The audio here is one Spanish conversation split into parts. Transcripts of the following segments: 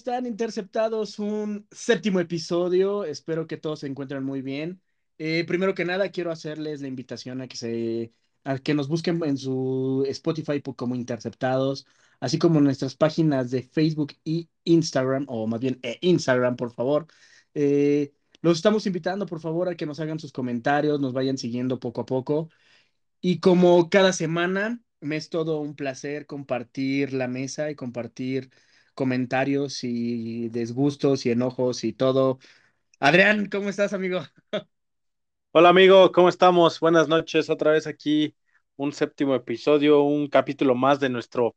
amigos, ¿cómo están? Interceptados un séptimo episodio. Espero que todos se encuentren muy bien. Eh, primero que nada, quiero hacerles la invitación a que se, a que nos busquen en su Spotify como Interceptados, así como en nuestras páginas de Facebook y Instagram, o más bien eh, Instagram, por favor. Eh, los estamos invitando, por favor, a que nos hagan sus comentarios, nos vayan siguiendo poco a poco. Y como cada semana, me es todo un placer compartir la mesa y compartir comentarios y desgustos y enojos y todo. Adrián, ¿cómo estás, amigo? Hola, amigo, ¿cómo estamos? Buenas noches, otra vez aquí un séptimo episodio, un capítulo más de nuestro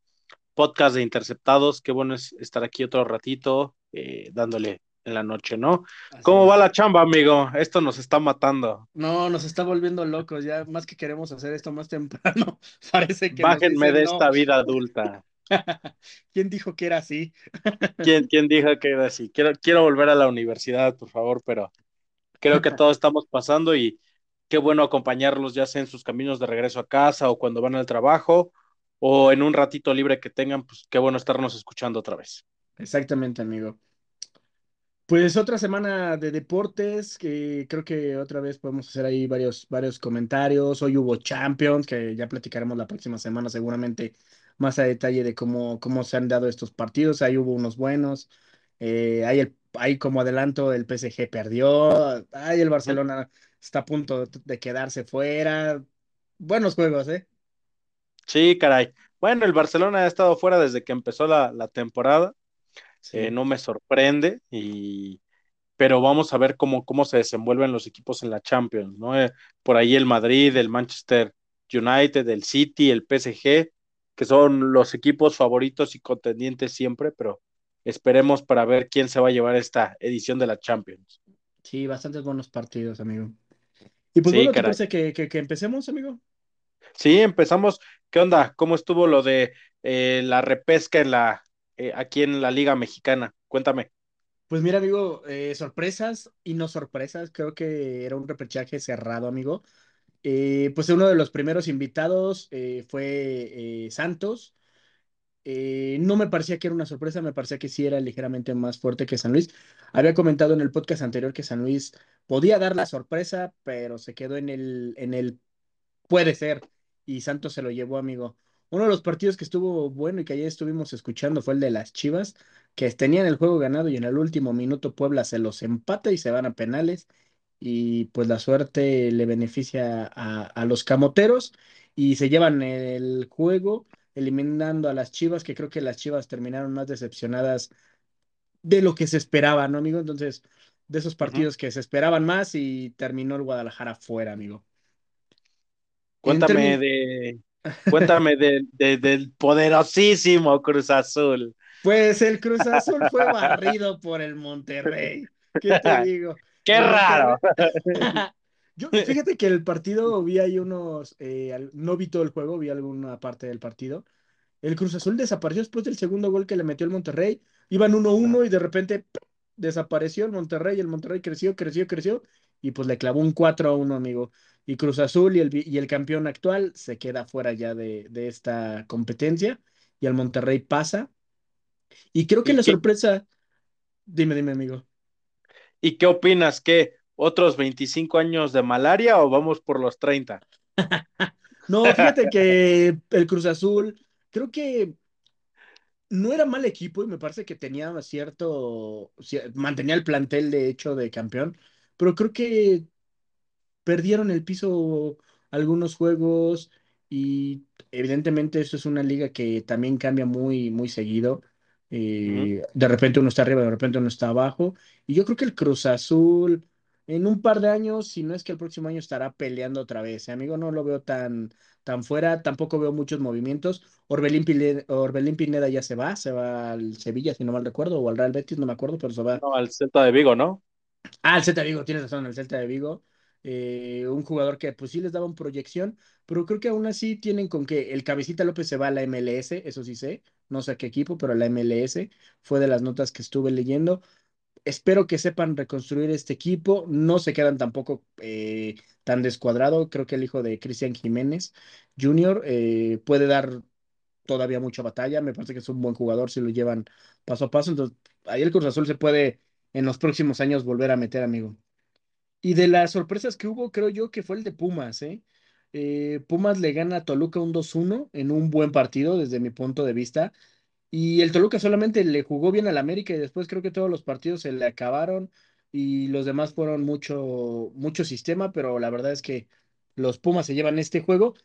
podcast de Interceptados. Qué bueno es estar aquí otro ratito eh, dándole en la noche, ¿no? Así ¿Cómo es. va la chamba, amigo? Esto nos está matando. No, nos está volviendo locos, ya más que queremos hacer esto más temprano, parece que Bájenme dicen de no. esta vida adulta. ¿Quién dijo que era así? ¿Quién, quién dijo que era así? Quiero, quiero volver a la universidad, por favor, pero creo que todos estamos pasando y qué bueno acompañarlos ya sea en sus caminos de regreso a casa o cuando van al trabajo o en un ratito libre que tengan, pues qué bueno estarnos escuchando otra vez. Exactamente, amigo. Pues otra semana de deportes, que creo que otra vez podemos hacer ahí varios, varios comentarios. Hoy hubo Champions, que ya platicaremos la próxima semana seguramente más a detalle de cómo, cómo se han dado estos partidos. Ahí hubo unos buenos. Eh, ahí, el, ahí como adelanto el PSG perdió. Ahí el Barcelona está a punto de quedarse fuera. Buenos juegos, ¿eh? Sí, caray. Bueno, el Barcelona ha estado fuera desde que empezó la, la temporada. Eh, no me sorprende, y, pero vamos a ver cómo, cómo se desenvuelven los equipos en la Champions, ¿no? Eh, por ahí el Madrid, el Manchester United, el City, el PSG, que son los equipos favoritos y contendientes siempre, pero esperemos para ver quién se va a llevar esta edición de la Champions. Sí, bastantes buenos partidos, amigo. Y pues Sí, bueno, ¿te parece que, que, que empecemos, amigo? Sí, empezamos. ¿Qué onda? ¿Cómo estuvo lo de eh, la repesca en la, eh, aquí en la Liga Mexicana? Cuéntame. Pues mira, amigo, eh, sorpresas y no sorpresas, creo que era un repechaje cerrado, amigo. Eh, pues uno de los primeros invitados eh, fue eh, Santos. No me parecía que era una sorpresa, me parecía que sí era ligeramente más fuerte que San Luis. Había comentado en el podcast anterior que San Luis podía dar la sorpresa, pero se quedó en el, en el puede ser, y Santos se lo llevó, amigo. Uno de los partidos que estuvo bueno y que ayer estuvimos escuchando fue el de las Chivas, que tenían el juego ganado y en el último minuto Puebla se los empata y se van a penales. Y pues la suerte le beneficia a, a los camoteros y se llevan el juego eliminando a las Chivas, que creo que las Chivas terminaron más decepcionadas de lo que se esperaba, ¿no, amigo? Entonces, de esos partidos que se esperaban más y terminó el Guadalajara fuera, amigo. Cuéntame de, cuéntame de, de- del poderosísimo Cruz Azul. Pues el Cruz Azul fue barrido por el Monterrey. ¿Qué te digo? ¡Qué raro! Yo, fíjate que el partido vi ahí unos, eh, no vi todo el juego, vi alguna parte del partido. El Cruz Azul desapareció después del segundo gol que le metió el Monterrey. Iban 1-1 y de repente ¡pum! desapareció el Monterrey. El Monterrey creció, creció, creció y pues le clavó un 4-1, amigo. Y Cruz Azul y el, y el campeón actual se queda fuera ya de, de esta competencia y el Monterrey pasa. Y creo que ¿Y la qué, sorpresa, dime, dime, amigo. Y qué opinas? ¿Qué? ¿Otros 25 años de malaria o vamos por los 30? No, fíjate que el Cruz Azul, creo que no era mal equipo y me parece que tenía cierto, cier- mantenía el plantel de hecho de campeón, pero creo que perdieron el piso algunos juegos y evidentemente eso es una liga que también cambia muy, muy seguido. De repente uno está arriba, de repente uno está abajo. Y yo creo que el Cruz Azul en un par de años, si no es que el próximo año estará peleando otra vez. ¿eh, amigo? No lo veo tan, tan fuera, tampoco veo muchos movimientos. Orbelín Pineda, Orbelín Pineda ya se va, se va al Sevilla, si no mal recuerdo, o al Real Betis, no me acuerdo, pero se va No, al Celta de Vigo, ¿no? Ah, el Celta de Vigo, tienes razón, el Celta de Vigo. Eh, un jugador que pues sí les daban proyección, pero creo que aún así tienen con que el Cabecita López se va a la MLS, eso sí sé, no sé qué equipo, pero la MLS fue de las notas que estuve leyendo. Espero que sepan reconstruir este equipo, no se quedan tampoco eh, tan descuadrado, creo que el hijo de Cristian Jiménez Jr. eh, puede dar todavía mucha batalla. Me parece que es un buen jugador si lo llevan paso a paso. Entonces, ahí el Cruz Azul se puede en los próximos años volver a meter, amigo. Y de las sorpresas que hubo, creo yo que fue el de Pumas, ¿eh? Eh, Pumas le gana a Toluca un 2-1 en un buen partido desde mi punto de vista. Y el Toluca solamente le jugó bien al América y después creo que todos los partidos se le acabaron y los demás fueron mucho, mucho sistema, pero la verdad es que los Pumas se llevan este juego.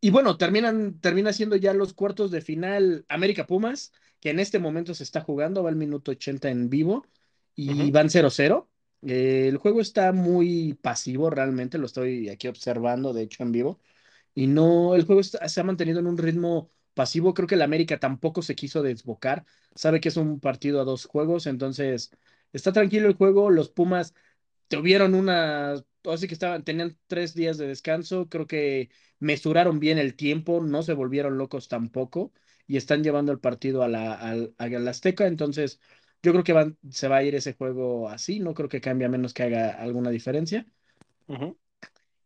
Y bueno, terminan, termina siendo ya los cuartos de final América Pumas, que en este momento se está jugando, va el minuto 80 en vivo y van 0-0. Eh, el juego está muy pasivo realmente, lo estoy aquí observando, de hecho, en vivo. Y no, el juego se ha mantenido en un ritmo pasivo. Creo que el América tampoco se quiso desbocar. Sabe que es un partido a dos juegos, entonces está tranquilo el juego. Los Pumas tuvieron una, así que estaban, tenían tres días de descanso. Creo que mesuraron bien el tiempo, no se volvieron locos tampoco y están llevando el partido a la, al- a la Azteca. Entonces, yo creo que van, se va a ir ese juego así. No creo que cambie a menos que haga alguna diferencia. Ujú.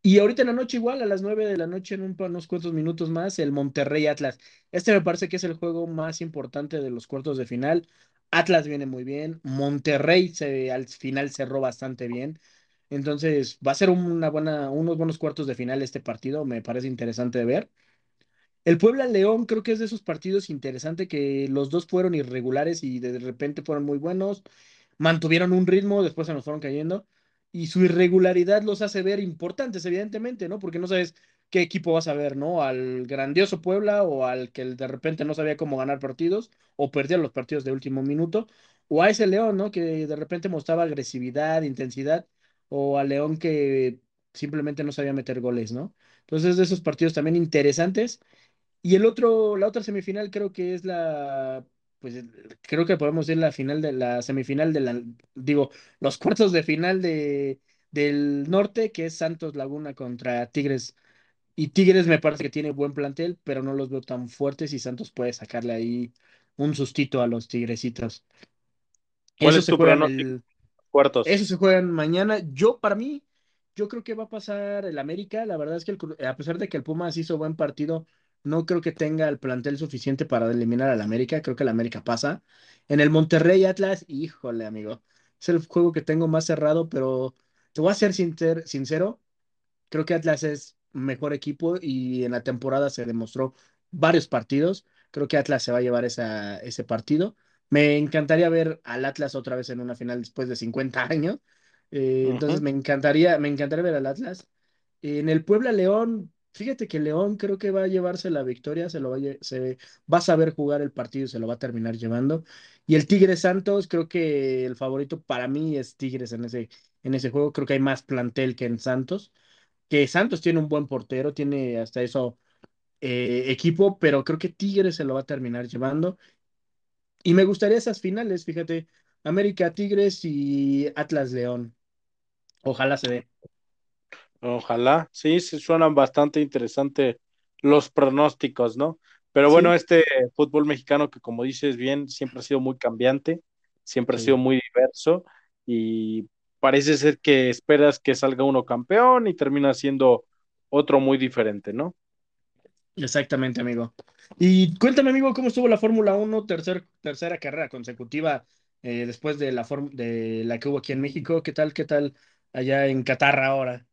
Y ahorita en la noche, igual, a las 9 de la noche, en un, unos cuantos minutos más, el Monterrey Atlas. Este me parece que es el juego más importante de los cuartos de final. Atlas viene muy bien. Monterrey se, al final cerró bastante bien. Entonces, va a ser una buena, unos buenos cuartos de final este partido. Me parece interesante de ver. El Puebla León creo que es de esos partidos interesantes que los dos fueron irregulares y de repente fueron muy buenos, mantuvieron un ritmo, después se nos fueron cayendo y su irregularidad los hace ver importantes, evidentemente, ¿no? Porque no sabes qué equipo vas a ver, ¿no? Al grandioso Puebla o al que de repente no sabía cómo ganar partidos o perdía los partidos de último minuto, o a ese León, ¿no? Que de repente mostraba agresividad, intensidad, o al León que simplemente no sabía meter goles, ¿no? Entonces, de esos partidos también interesantes. Y el otro, la otra semifinal creo que es la, pues creo que podemos decir la final de la semifinal de la, digo, los cuartos de final de, del norte, que es Santos Laguna contra Tigres. Y Tigres me parece que tiene buen plantel, pero no los veo tan fuertes y Santos puede sacarle ahí un sustito a los Tigresitos. ¿Cuál Eso es se tu juegan pronóstico? el, Cuartos. eso se juegan mañana. Yo, para mí, yo creo que va a pasar el América. La verdad es que el a pesar de que el Pumas hizo buen partido, no creo que tenga el plantel suficiente para eliminar al América. Creo que el América pasa. En el Monterrey Atlas, híjole, amigo. Es el juego que tengo más cerrado, pero te voy a ser sincer- sincero. Creo que Atlas es mejor equipo y en la temporada se demostró varios partidos. Creo que Atlas se va a llevar esa, ese partido. Me encantaría ver al Atlas otra vez en una final después de 50 años. Eh, entonces me encantaría, me encantaría ver al Atlas. En el Puebla León, fíjate que León creo que va a llevarse la victoria, se lo va a, se va a saber jugar el partido y se lo va a terminar llevando. Y el Tigres Santos, creo que el favorito para mí es Tigres en ese, en ese juego. Creo que hay más plantel que en Santos que Santos tiene un buen portero, tiene hasta eso eh, equipo, pero creo que Tigres se lo va a terminar llevando. Y me gustaría esas finales, fíjate, América Tigres y Atlas León. Ojalá se dé. Ojalá, sí, se suenan bastante interesante los pronósticos, ¿no? Pero bueno, Sí, este fútbol mexicano que como dices bien, siempre ha sido muy cambiante, siempre ha sido muy diverso y parece ser que esperas que salga uno campeón y termina siendo otro muy diferente, ¿no? exactamente, amigo. Y cuéntame, amigo, ¿cómo estuvo la Fórmula Uno tercer, tercera carrera consecutiva eh, después de la, de la que hubo aquí en México? ¿Qué tal, qué tal allá en Qatar ahora?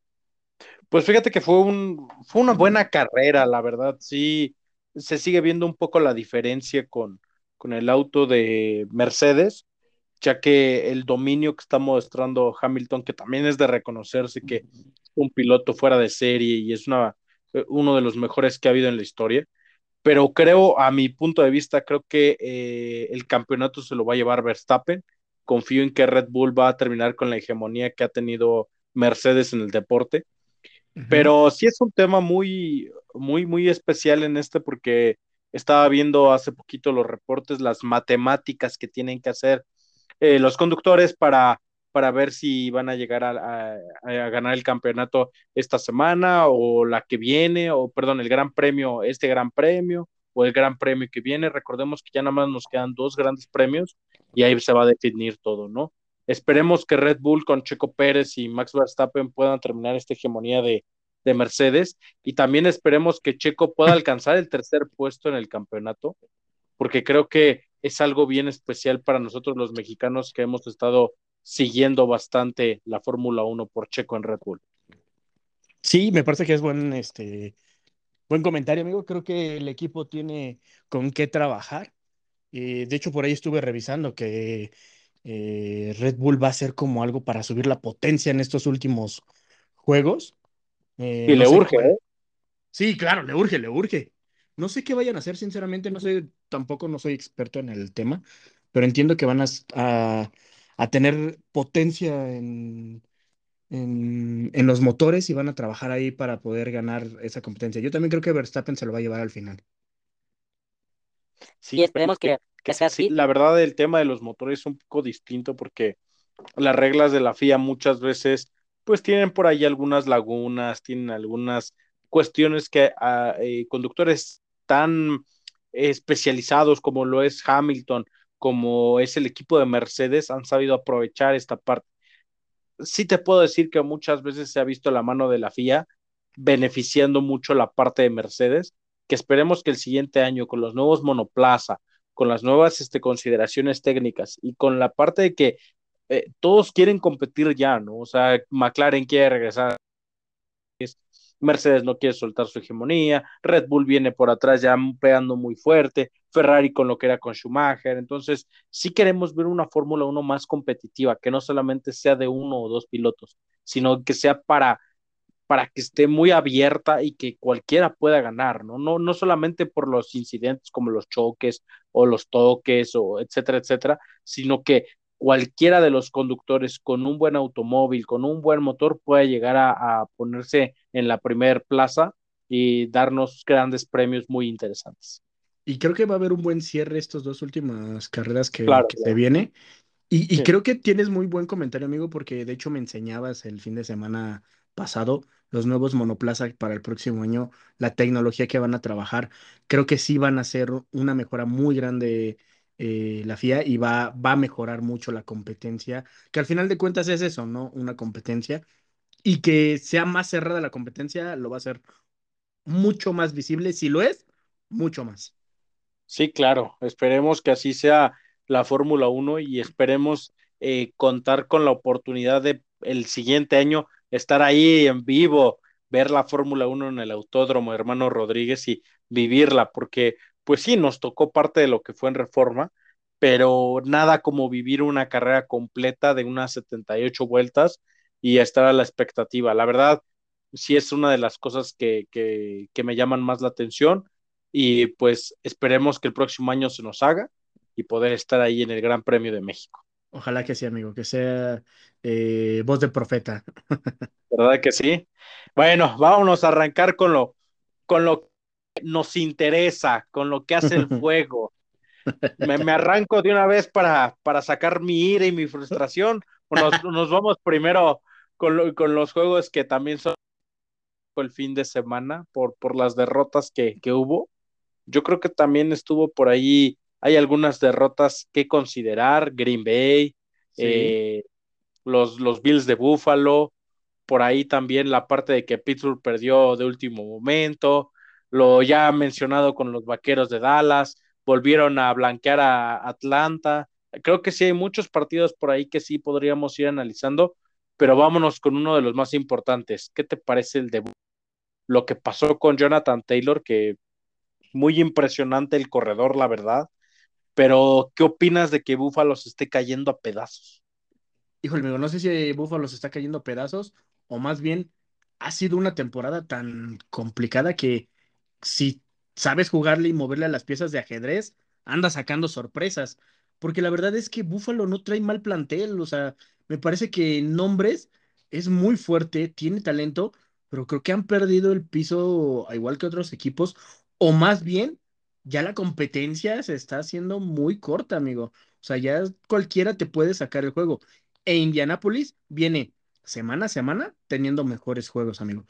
Pues fíjate que fue un, fue una buena carrera, la verdad, sí, se sigue viendo un poco la diferencia con, con el auto de Mercedes ya que el dominio que está mostrando Hamilton, que también es de reconocerse que un piloto fuera de serie y es una, eh, uno de los mejores que ha habido en la historia, pero creo, a mi punto de vista, creo que eh, el campeonato se lo va a llevar Verstappen. Confío en que Red Bull va a terminar con la hegemonía que ha tenido Mercedes en el deporte, Pero sí es un tema muy, muy, muy especial en este porque estaba viendo hace poquito los reportes, las matemáticas que tienen que hacer eh, los conductores para, para ver si van a llegar a, a, a, ganar el campeonato esta semana o la que viene, o perdón, el gran premio, este gran premio o el gran premio que viene. Recordemos que ya nada más nos quedan dos grandes premios y ahí se va a definir todo, ¿no? Esperemos que Red Bull con Checo Pérez y Max Verstappen puedan terminar esta hegemonía de, de Mercedes y también esperemos que Checo pueda alcanzar el tercer puesto en el campeonato, porque creo que es algo bien especial para nosotros los mexicanos que hemos estado siguiendo bastante la Fórmula 1 por Checo en Red Bull. Sí, me parece que es buen, este, buen comentario, amigo. Creo que el equipo tiene con qué trabajar. Eh, de hecho, por ahí estuve revisando que eh, Red Bull va a ser como algo para subir la potencia en estos últimos juegos. Eh, y le urge, ¿eh? Sí, claro, le urge, le urge. No sé qué vayan a hacer, sinceramente, no sé, tampoco no soy experto en el tema, pero entiendo que van a, a, tener potencia en, en, en, los motores y van a trabajar ahí para poder ganar esa competencia. Yo también creo que Verstappen se lo va a llevar al final. Sí, esperemos que, que sea así. la verdad, el tema de los motores es un poco distinto porque las reglas de la FIA muchas veces pues tienen por ahí algunas lagunas, tienen algunas cuestiones que a, ah, eh, conductores tan especializados como lo es Hamilton, como es el equipo de Mercedes, han sabido aprovechar esta parte. Sí te puedo decir que muchas veces se ha visto la mano de la FIA beneficiando mucho la parte de Mercedes, que esperemos que el siguiente año con los nuevos monoplaza, con las nuevas este, consideraciones técnicas y con la parte de que eh, todos quieren competir ya, ¿no? O sea, McLaren quiere regresar. Mercedes no quiere soltar su hegemonía, Red Bull viene por atrás ya pegando muy fuerte, Ferrari con lo que era con Schumacher, entonces sí queremos ver una Fórmula 1 más competitiva, que no solamente sea de uno o dos pilotos, sino que sea para para que esté muy abierta y que cualquiera pueda ganar, ¿no? No, no solamente por los incidentes como los choques o los toques o etcétera, etcétera, sino que cualquiera de los conductores con un buen automóvil, con un buen motor, puede llegar a, ponerse en la primer plaza y darnos grandes premios muy interesantes. Y creo que va a haber un buen cierre estas dos últimas carreras que, se viene. Y, creo que tienes muy buen comentario, amigo, porque de hecho me enseñabas el fin de semana pasado los nuevos monoplazas para el próximo año, la tecnología que van a trabajar. Creo que sí van a ser una mejora muy grande eh, la FIA y va, va a mejorar mucho la competencia, que al final de cuentas es eso, ¿no? Una competencia y que sea más cerrada la competencia lo va a hacer mucho más visible, si lo es, mucho más. Sí, claro, esperemos que así sea la Fórmula 1 y esperemos eh, contar con la oportunidad de el siguiente año estar ahí en vivo, ver la Fórmula 1 en el Autódromo Hermano Rodríguez y vivirla, porque pues sí, nos tocó parte de lo que fue en reforma, pero nada como vivir una carrera completa de unas 78 vueltas y estar a la expectativa. La verdad, sí es una de las cosas que, que, que me llaman más la atención y pues esperemos que el próximo año se nos haga y poder estar ahí en el Gran Premio de México. Ojalá que sí, amigo, que sea eh, voz de profeta. ¿Verdad que sí? Bueno, vámonos a arrancar con lo, con lo nos interesa, con lo que hace el fuego. Me, arranco de una vez para, para, sacar mi ira y mi frustración. O nos, vamos primero con, con, los juegos que también son el fin de semana por, por las derrotas que, que, hubo. Yo creo que también estuvo por ahí, hay algunas derrotas que considerar, Green Bay, eh, los, los Bills de Buffalo, por ahí también la parte de que Pittsburgh perdió de último momento, lo ya mencionado con los Vaqueros de Dallas, volvieron a blanquear a Atlanta. Creo que sí hay muchos partidos por ahí que sí podríamos ir analizando, pero vámonos con uno de los más importantes. ¿Qué te parece el debut? Lo que pasó con Jonathan Taylor, que muy impresionante el corredor, la verdad. Pero, ¿qué opinas de que Buffalo se esté cayendo a pedazos? Híjole, amigo, no sé si Buffalo se está cayendo a pedazos o más bien ha sido una temporada tan complicada que si sabes jugarle y moverle a las piezas de ajedrez, anda sacando sorpresas. Porque la verdad es que Buffalo no trae mal plantel. O sea, me parece que en nombres es muy fuerte, tiene talento, pero creo que han perdido el piso igual que otros equipos. O más bien, ya la competencia se está haciendo muy corta, amigo. O sea, ya cualquiera te puede sacar el juego. E Indianapolis viene semana a semana teniendo mejores juegos, amigo.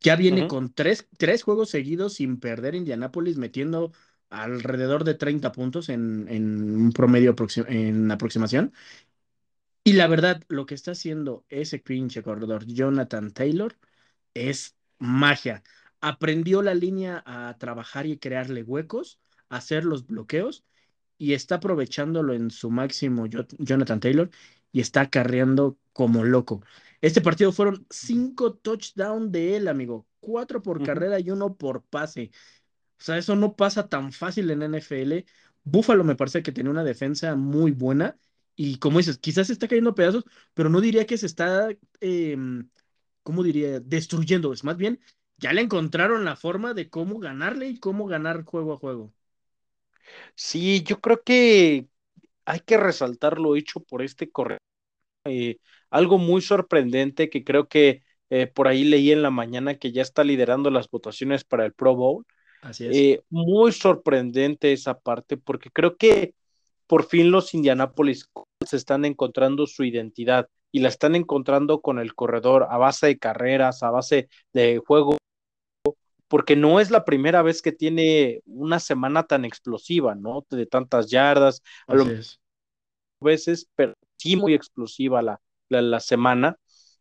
Ya viene con tres, tres, juegos seguidos sin perder Indianápolis, metiendo alrededor de 30 puntos en, en un promedio en aproximación. Y la verdad, lo que está haciendo ese pinche corredor, Jonathan Taylor, es magia. Aprendió la línea a trabajar y crearle huecos, a hacer los bloqueos y está aprovechándolo en su máximo Jonathan Taylor y está acarreando como loco. Este partido fueron cinco touchdowns de él, amigo. Cuatro por carrera y uno por pase. O sea, eso no pasa tan fácil en NFL. Buffalo me parece que tiene una defensa muy buena y como dices, quizás se está cayendo pedazos, pero no diría que se está, em, ¿cómo diría? Destruyendo. Es más bien, ya le encontraron la forma de cómo ganarle y cómo ganar juego a juego. Sí, yo creo que hay que resaltar lo hecho por este corredor. Eh, algo muy sorprendente que creo que eh, por ahí leí en la mañana que ya está liderando las votaciones para el Pro Bowl. Así es. Eh, muy sorprendente esa parte porque creo que por fin los Indianapolis se están encontrando su identidad y la están encontrando con el corredor a base de carreras, a base de juego, porque no es la primera vez que tiene una semana tan explosiva, ¿no? De tantas yardas, a lo veces, pero sí muy explosiva la, la, semana.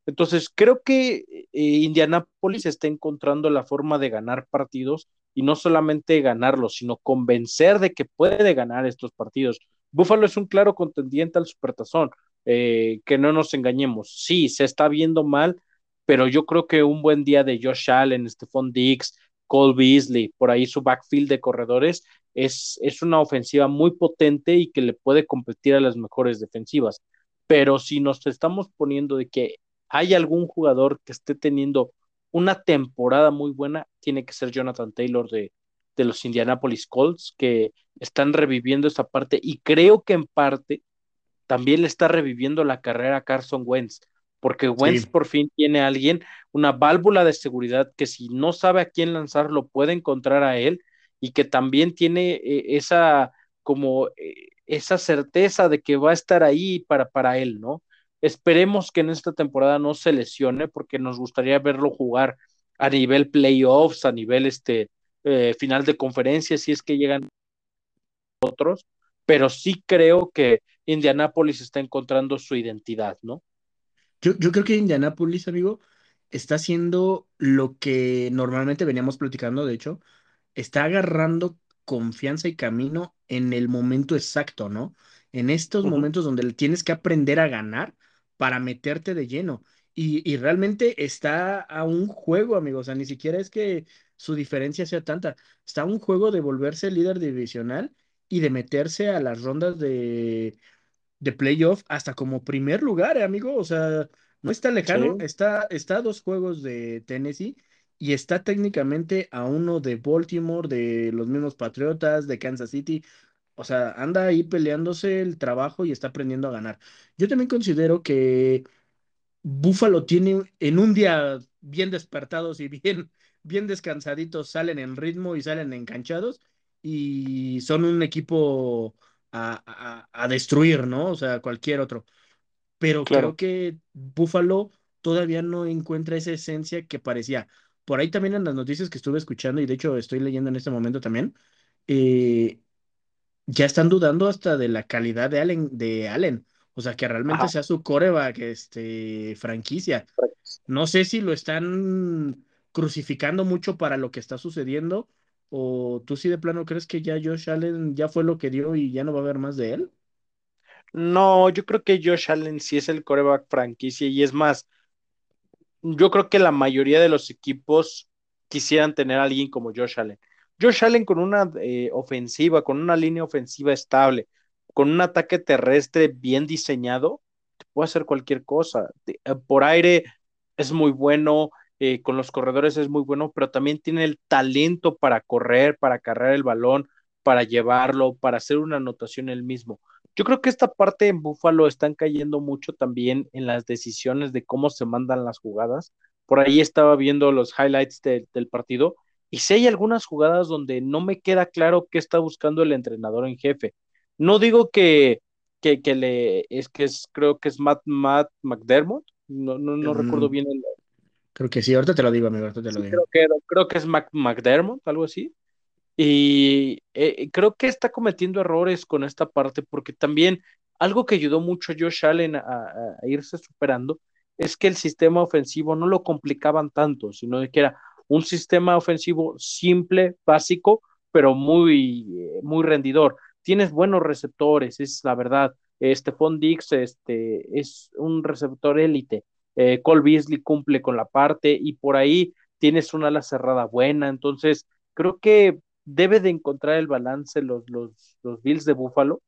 Entonces, creo que eh, Indianapolis está encontrando la forma de ganar partidos y no solamente ganarlos, sino convencer de que puede ganar estos partidos. Buffalo es un claro contendiente al Supertazón, eh, que no nos engañemos. Sí, se está viendo mal, pero yo creo que un buen día de Josh Allen, Stephon Diggs, Cole Beasley, por ahí su backfield de corredores, es, es una ofensiva muy potente y que le puede competir a las mejores defensivas. Pero si nos estamos poniendo de que hay algún jugador que esté teniendo una temporada muy buena, tiene que ser Jonathan Taylor de, de los Indianapolis Colts, que están reviviendo esa parte y creo que en parte también le está reviviendo la carrera a Carson Wentz, porque Wentz por fin tiene a alguien, una válvula de seguridad que si no sabe a quién lanzarlo puede encontrar a él y que también tiene eh, esa como eh, esa certeza de que va a estar ahí para, para él, ¿no? Esperemos que en esta temporada no se lesione porque nos gustaría verlo jugar a nivel playoffs, a nivel este eh, final de conferencia, si es que llegan otros, pero sí creo que Indianápolis está encontrando su identidad, ¿no? Yo, yo creo que Indianápolis, amigo, está haciendo lo que normalmente veníamos platicando, de hecho, está agarrando confianza y camino en el momento exacto, ¿no? En estos momentos donde tienes que aprender a ganar para meterte de lleno. Y, y, realmente está a un juego, amigo. O sea, ni siquiera es que su diferencia sea tanta. Está a un juego de volverse líder divisional y de meterse a las rondas de, de playoff hasta como primer lugar, eh, amigo. O sea, no está lejano. Está, está a dos juegos de Tennessee y está técnicamente a uno de Baltimore, de los mismos Patriotas, de Kansas City. O sea, anda ahí peleándose el trabajo y está aprendiendo a ganar. Yo también considero que Buffalo tiene en un día bien despertados y bien, bien descansaditos, salen en ritmo y salen enganchados y son un equipo a, a, destruir, ¿no? O sea, cualquier otro. Pero creo que Buffalo todavía no encuentra esa esencia que parecía. Por ahí también en las noticias que estuve escuchando, y de hecho estoy leyendo en este momento también, eh, ya están dudando hasta de la calidad de Allen, de Allen. O sea, que realmente sea su coreback, este, franquicia. No sé si lo están crucificando mucho para lo que está sucediendo, o tú sí de plano crees que ya Josh Allen ya fue lo que dio y ya no va a haber más de él. No, yo creo que Josh Allen sí es el coreback franquicia y es más, yo creo que la mayoría de los equipos quisieran tener a alguien como Josh Allen. Josh Allen con una eh, ofensiva, con una línea ofensiva estable, con un ataque terrestre bien diseñado, puede hacer cualquier cosa. Eh, por aire es muy bueno, eh, con los corredores es muy bueno, pero también tiene el talento para correr, para cargar el balón, para llevarlo, para hacer una anotación él mismo. Yo creo que esta parte en Búfalo están cayendo mucho también en las decisiones de cómo se mandan las jugadas. Por ahí estaba viendo los highlights del partido y si hay algunas jugadas donde no me queda claro qué está buscando el entrenador en jefe. No digo que, que, le es que es, creo que es Matt, Matt McDermott, no, no, no recuerdo bien el. Creo que sí, ahorita te lo digo, amigo, ahorita te lo digo. Creo que, creo que es McDermott, algo así. Y eh, creo que está cometiendo errores con esta parte, porque también algo que ayudó mucho a Josh Allen a, a irse superando es que el sistema ofensivo no lo complicaban tanto, sino que era, un sistema ofensivo simple, básico, pero muy, muy rendidor. Tienes buenos receptores, es la verdad. Stephon Dix este, es un receptor élite. Eh, Cole Beasley cumple con la parte y por ahí tienes una ala cerrada buena. Entonces, creo que debe de encontrar el balance los, los, los Bills de Buffalo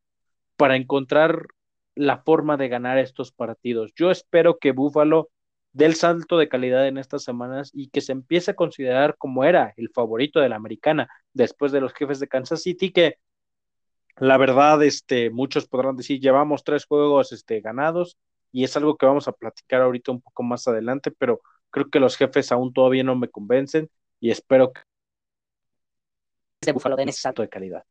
para encontrar la forma de ganar estos partidos. Yo espero que Buffalo dé el salto de calidad en estas semanas y que se empiece a considerar como era el favorito de la americana después de los jefes de Kansas City, que la verdad, este, muchos podrán decir, llevamos tres juegos este, ganados y es algo que vamos a platicar ahorita un poco más adelante, pero creo que los jefes aún todavía no me convencen y espero que de Buffalo den ese salto de calidad.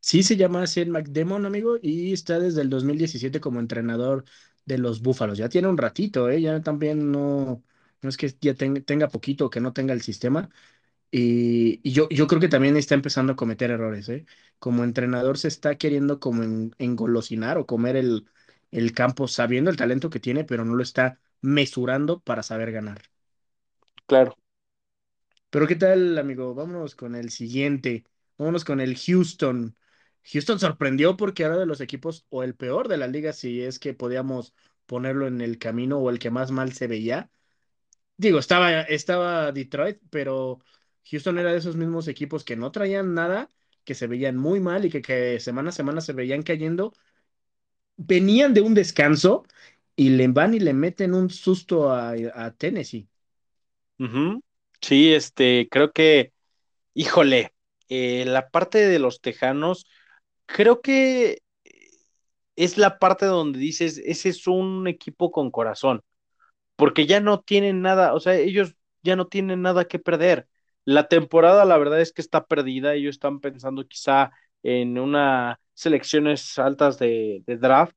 Sí, se llama Sean McDemon, amigo, y está desde el 2017 como entrenador de los Búfalos. Ya tiene un ratito, ¿eh? Ya también no, no es que ya tenga poquito o que no tenga el sistema. Y, yo, yo creo que también está empezando a cometer errores, ¿eh? Como entrenador se está queriendo como engolosinar o comer el, el campo sabiendo el talento que tiene, pero no lo está mesurando para saber ganar. Claro. Pero ¿qué tal, amigo? Vámonos con el siguiente. Vámonos con el Houston. Houston sorprendió porque era de los equipos o el peor de la liga, si es que podíamos ponerlo en el camino o el que más mal se veía. Digo, estaba, estaba Detroit, pero Houston era de esos mismos equipos que no traían nada, que se veían muy mal y que, que semana a semana se veían cayendo. Venían de un descanso y le van y le meten un susto a, Tennessee. Sí, este, creo que, híjole, eh, la parte de los Tejanos, creo que es la parte donde dices, ese es un equipo con corazón, porque ya no tienen nada, o sea, ellos ya no tienen nada que perder. La temporada, la verdad es que está perdida, ellos están pensando quizá en unas selecciones altas de, de draft,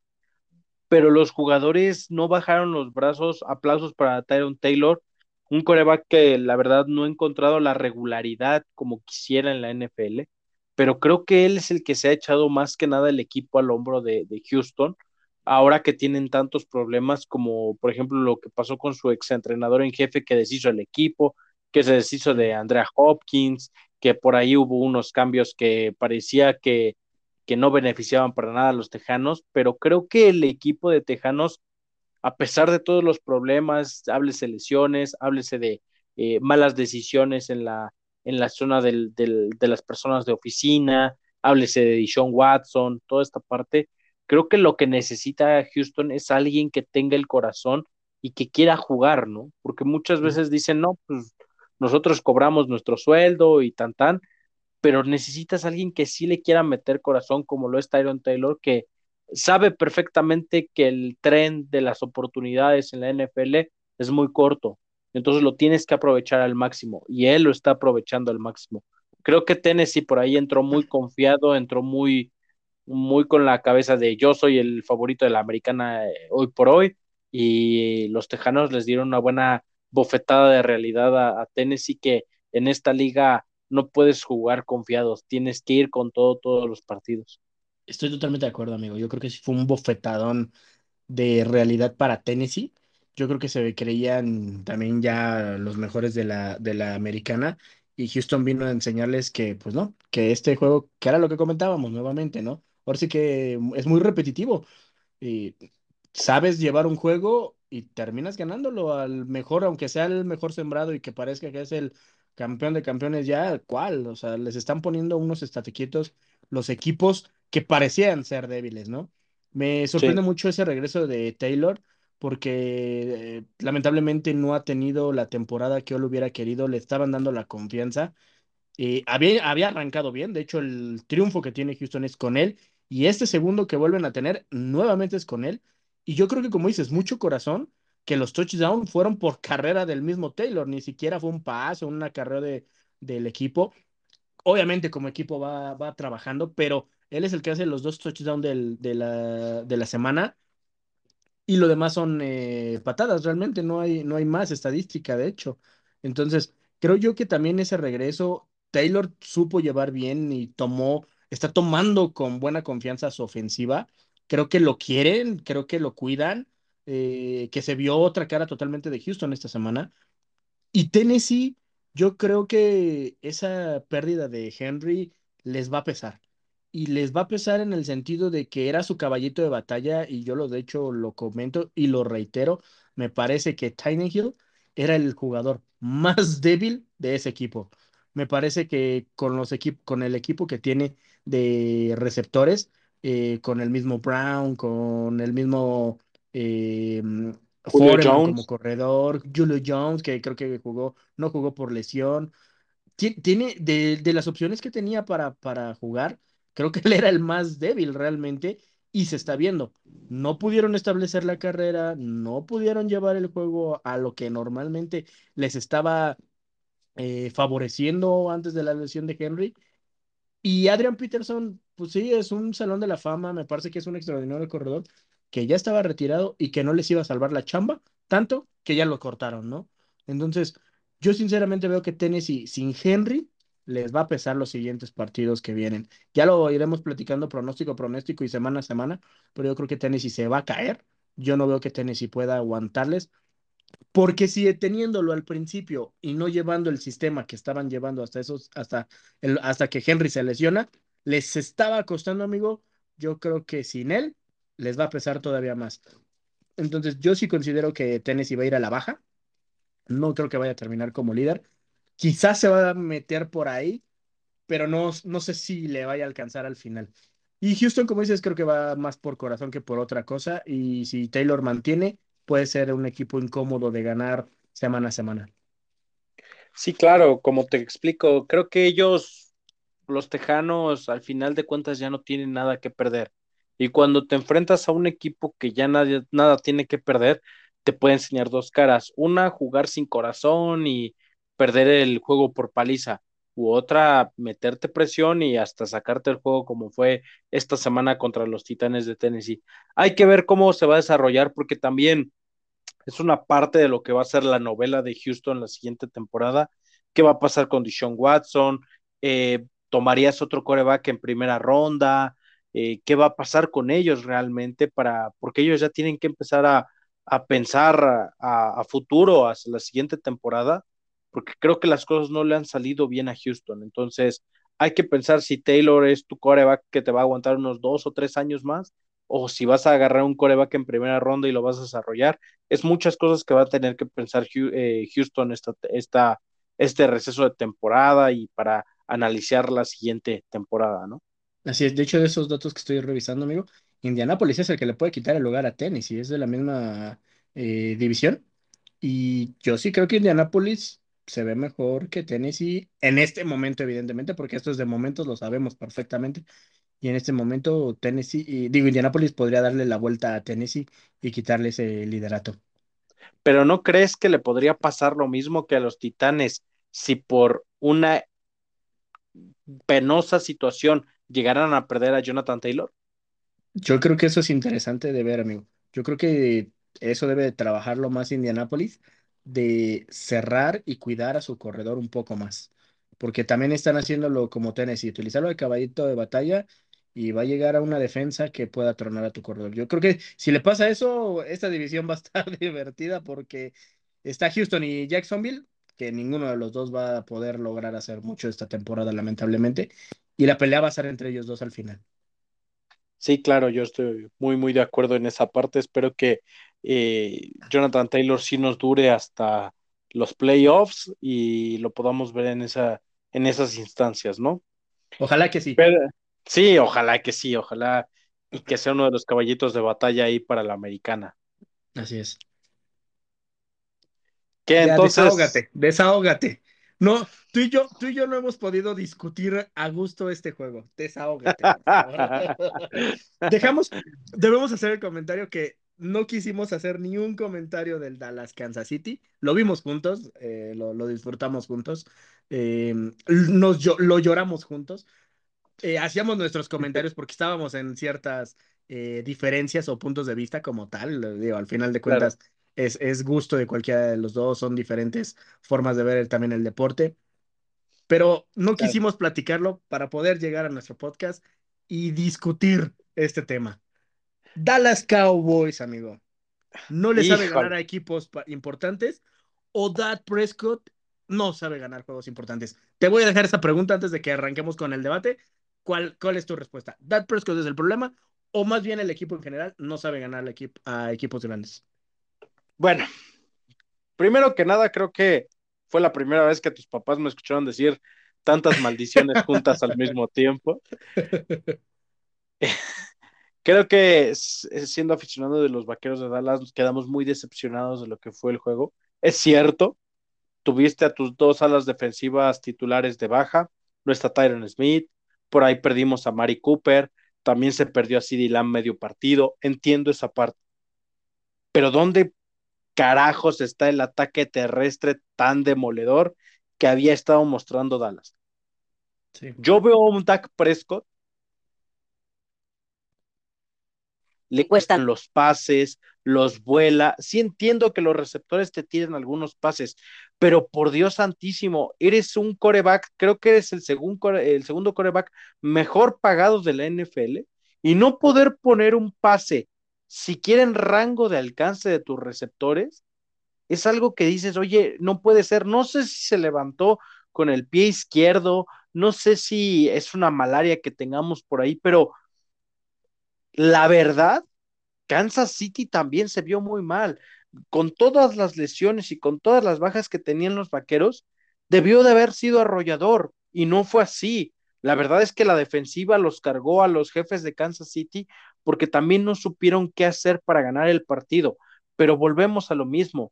pero los jugadores no bajaron los brazos, aplausos para Tyron Taylor, un coreback que la verdad no ha encontrado la regularidad como quisiera en la NFL, pero creo que él es el que se ha echado más que nada el equipo al hombro de, Houston, ahora que tienen tantos problemas como por ejemplo lo que pasó con su ex entrenador en jefe que deshizo el equipo, que se deshizo de Andrea Hopkins, que por ahí hubo unos cambios que parecía que que no beneficiaban para nada a los Tejanos, pero creo que el equipo de Tejanos, a pesar de todos los problemas, háblese lesiones, háblese de eh, malas decisiones en la, en la zona del, de las personas de oficina, háblese de Dishon Watson, toda esta parte, creo que lo que necesita Houston es alguien que tenga el corazón y que quiera jugar, ¿no? Porque muchas veces dicen, no, pues nosotros cobramos nuestro sueldo y tan tan, pero necesitas a alguien que sí le quiera meter corazón, como lo es Tyron Taylor, que sabe perfectamente que el tren de las oportunidades en la NFL es muy corto, entonces lo tienes que aprovechar al máximo y él lo está aprovechando al máximo. Creo que Tennessee por ahí entró muy confiado, entró muy, muy con la cabeza de yo soy el favorito de la americana eh, hoy por hoy y los Tejanos les dieron una buena bofetada de realidad a, Tennessee que en esta liga no puedes jugar confiados, tienes que ir con todo todos los partidos. Estoy totalmente de acuerdo, amigo. Yo creo que sí fue un bofetadón de realidad para Tennessee. Yo creo que se creían también ya los mejores de la, de la americana y Houston vino a enseñarles que, pues no, que este juego, que era lo que comentábamos nuevamente, ¿no? Ahora sí que es muy repetitivo. Y sabes llevar un juego y terminas ganándolo al mejor, aunque sea el mejor sembrado y que parezca que es el campeón de campeones ya, ¿cuál? O sea, les están poniendo unos estatequietos los equipos que parecían ser débiles, ¿no? Me sorprende mucho ese regreso de Taylor porque eh, lamentablemente no ha tenido la temporada que él hubiera querido, le estaban dando la confianza. y había, había arrancado bien, de hecho el triunfo que tiene Houston es con él y este segundo que vuelven a tener nuevamente es con él. Y yo creo que como dices, mucho corazón, que los touchdowns fueron por carrera del mismo Taylor, ni siquiera fue un paso, una carrera de, del equipo. Obviamente como equipo va, va trabajando, pero él es el que hace los dos touchdowns de, la, de la semana y lo demás son eh, patadas, realmente no hay, no hay más estadística, de hecho. Entonces, creo yo que también ese regreso, Taylor supo llevar bien y tomó, está tomando con buena confianza su ofensiva. Creo que lo quieren, creo que lo cuidan eh, que se vio otra cara totalmente de Houston esta semana. Y Tennessee, yo creo que esa pérdida de Henry les va a pesar. Y les va a pesar en el sentido de que era su caballito de batalla, y yo lo de hecho lo comento y lo reitero, me parece que Hill era el jugador más débil de ese equipo. Me parece que con los con el equipo que tiene de receptores, eh, con el mismo Brown, con el mismo eh, Julio Foreman como Jones. corredor, Julio Jones, que creo que jugó, no jugó por lesión. Ti- Tiene, de, de las opciones que tenía para, para jugar, creo que él era el más débil realmente y se está viendo. No pudieron establecer la carrera, no pudieron llevar el juego a lo que normalmente les estaba eh, favoreciendo antes de la lesión de Henry y Adrian Peterson, pues sí, es un salón de la fama, me parece que es un extraordinario corredor que ya estaba retirado y que no les iba a salvar la chamba, tanto que ya lo cortaron, ¿no? Entonces, yo sinceramente veo que Tennessee sin Henry les va a pesar los siguientes partidos que vienen. Ya lo iremos platicando pronóstico pronóstico y semana a semana, pero yo creo que Tennessee se va a caer. Yo no veo que Tennessee pueda aguantarles porque si teniéndolo al principio y no llevando el sistema que estaban llevando hasta esos, hasta, hasta que Henry se lesiona, les estaba costando, amigo, yo creo que sin él les va a pesar todavía más. Entonces, yo sí considero que Tennessee va a ir a la baja. No creo que vaya a terminar como líder. Quizás se va a meter por ahí, pero no, no sé si le vaya a alcanzar al final. Y Houston, como dices, creo que va más por corazón que por otra cosa. Y si Taylor mantiene, puede ser un equipo incómodo de ganar semana a semana. Sí, claro, como te explico, creo que ellos, los Tejanos, al final de cuentas ya no tienen nada que perder. Y cuando te enfrentas a un equipo que ya nadie, nada tiene que perder, te puede enseñar dos caras. Una, jugar sin corazón y perder el juego por paliza. U otra, meterte presión y hasta sacarte el juego como fue esta semana contra los Titanes de Tennessee. Hay que ver cómo se va a desarrollar porque también es una parte de lo que va a ser la novela de Houston la siguiente temporada. ¿Qué va a pasar con Deshaun Watson? Eh, ¿Tomarías otro coreback en primera ronda? Eh, ¿Qué va a pasar con ellos realmente? Para, porque ellos ya tienen que empezar a, a pensar a, a, futuro, hacia la siguiente temporada, porque creo que las cosas no le han salido bien a Houston. Entonces, hay que pensar si Taylor es tu coreback que te va a aguantar unos dos o tres años más o si vas a agarrar un coreback en primera ronda y lo vas a desarrollar. Es muchas cosas que va a tener que pensar eh, Houston esta, esta, este receso de temporada y para analizar la siguiente temporada, ¿no? Así es, de hecho, de esos datos que estoy revisando, amigo, Indianapolis es el que le puede quitar el lugar a Tennessee, es de la misma eh, división. Y yo sí creo que Indianapolis se ve mejor que Tennessee en este momento, evidentemente, porque esto es de momentos, lo sabemos perfectamente. Y en este momento, Tennessee, y, digo, Indianapolis podría darle la vuelta a Tennessee y quitarle ese liderato. Pero ¿no crees que le podría pasar lo mismo que a los Titanes si por una penosa situación llegaran a perder a Jonathan Taylor? Yo creo que eso es interesante de ver, amigo. Yo creo que eso debe de trabajarlo más Indianapolis, de cerrar y cuidar a su corredor un poco más. Porque también están haciéndolo como Tennessee, utilizarlo de caballito de batalla y va a llegar a una defensa que pueda tronar a tu corredor. Yo creo que si le pasa eso, esta división va a estar divertida porque está Houston y Jacksonville, que ninguno de los dos va a poder lograr hacer mucho esta temporada, lamentablemente. Y la pelea va a estar entre ellos dos al final. Sí, claro, yo estoy muy, muy de acuerdo en esa parte. Espero que eh, Jonathan Taylor sí nos dure hasta los playoffs y lo podamos ver en, esa, en esas instancias, ¿no? Ojalá que sí. Pero, sí, ojalá que sí, ojalá y que sea uno de los caballitos de batalla ahí para la americana. Así es. ¿Qué ya, entonces? Desahógate, desahógate. No, tú y yo, tú y yo no hemos podido discutir a gusto este juego. Desahógate. Dejamos, debemos hacer el comentario que no quisimos hacer ni un comentario del Dallas Kansas City. Lo vimos juntos, eh, lo, lo, disfrutamos juntos, eh, nos, lo lloramos juntos. Eh, hacíamos nuestros comentarios porque estábamos en ciertas eh, diferencias o puntos de vista como tal. Digo, al final de cuentas, claro. es, es, gusto de cualquiera de los dos, son diferentes formas de ver también el deporte. Pero no claro. quisimos platicarlo para poder llegar a nuestro podcast y discutir este tema. Dallas Cowboys, amigo. No le sabe ganar a equipos importantes. O Dad Prescott no sabe ganar juegos importantes. Te voy a dejar esa pregunta antes de que arranquemos con el debate. ¿Cuál, cuál es tu respuesta? ¿Dak Prescott es el problema o más bien el equipo en general no sabe ganar equipo, a equipos grandes? Bueno, primero que nada, creo que fue la primera vez que tus papás me escucharon decir tantas maldiciones juntas al mismo tiempo. Creo que siendo aficionado de los Vaqueros de Dallas nos quedamos muy decepcionados de lo que fue el juego. Es cierto, tuviste a tus dos alas defensivas titulares de baja, no está Tyron Smith, por ahí perdimos a Mari Cooper, también se perdió a CD Lamb medio partido, entiendo esa parte. Pero ¿dónde carajos está el ataque terrestre tan demoledor que había estado mostrando Dallas? Yo veo a un Dak Prescott le cuestan los pases, los vuela. Sí entiendo que los receptores te tienen algunos pases, pero por Dios santísimo, eres un coreback, creo que eres el, segundo, el segundo coreback mejor pagado de la NFL y no poder poner un pase si quieren rango de alcance de tus receptores, es algo que dices, oye, no puede ser, no sé si se levantó con el pie izquierdo, no sé si es una malaria que tengamos por ahí, pero la verdad, Kansas City también se vio muy mal. Con todas las lesiones y con todas las bajas que tenían los vaqueros, debió de haber sido arrollador y no fue así. La verdad es que la defensiva los cargó a los jefes de Kansas City porque también no supieron qué hacer para ganar el partido. Pero volvemos a lo mismo.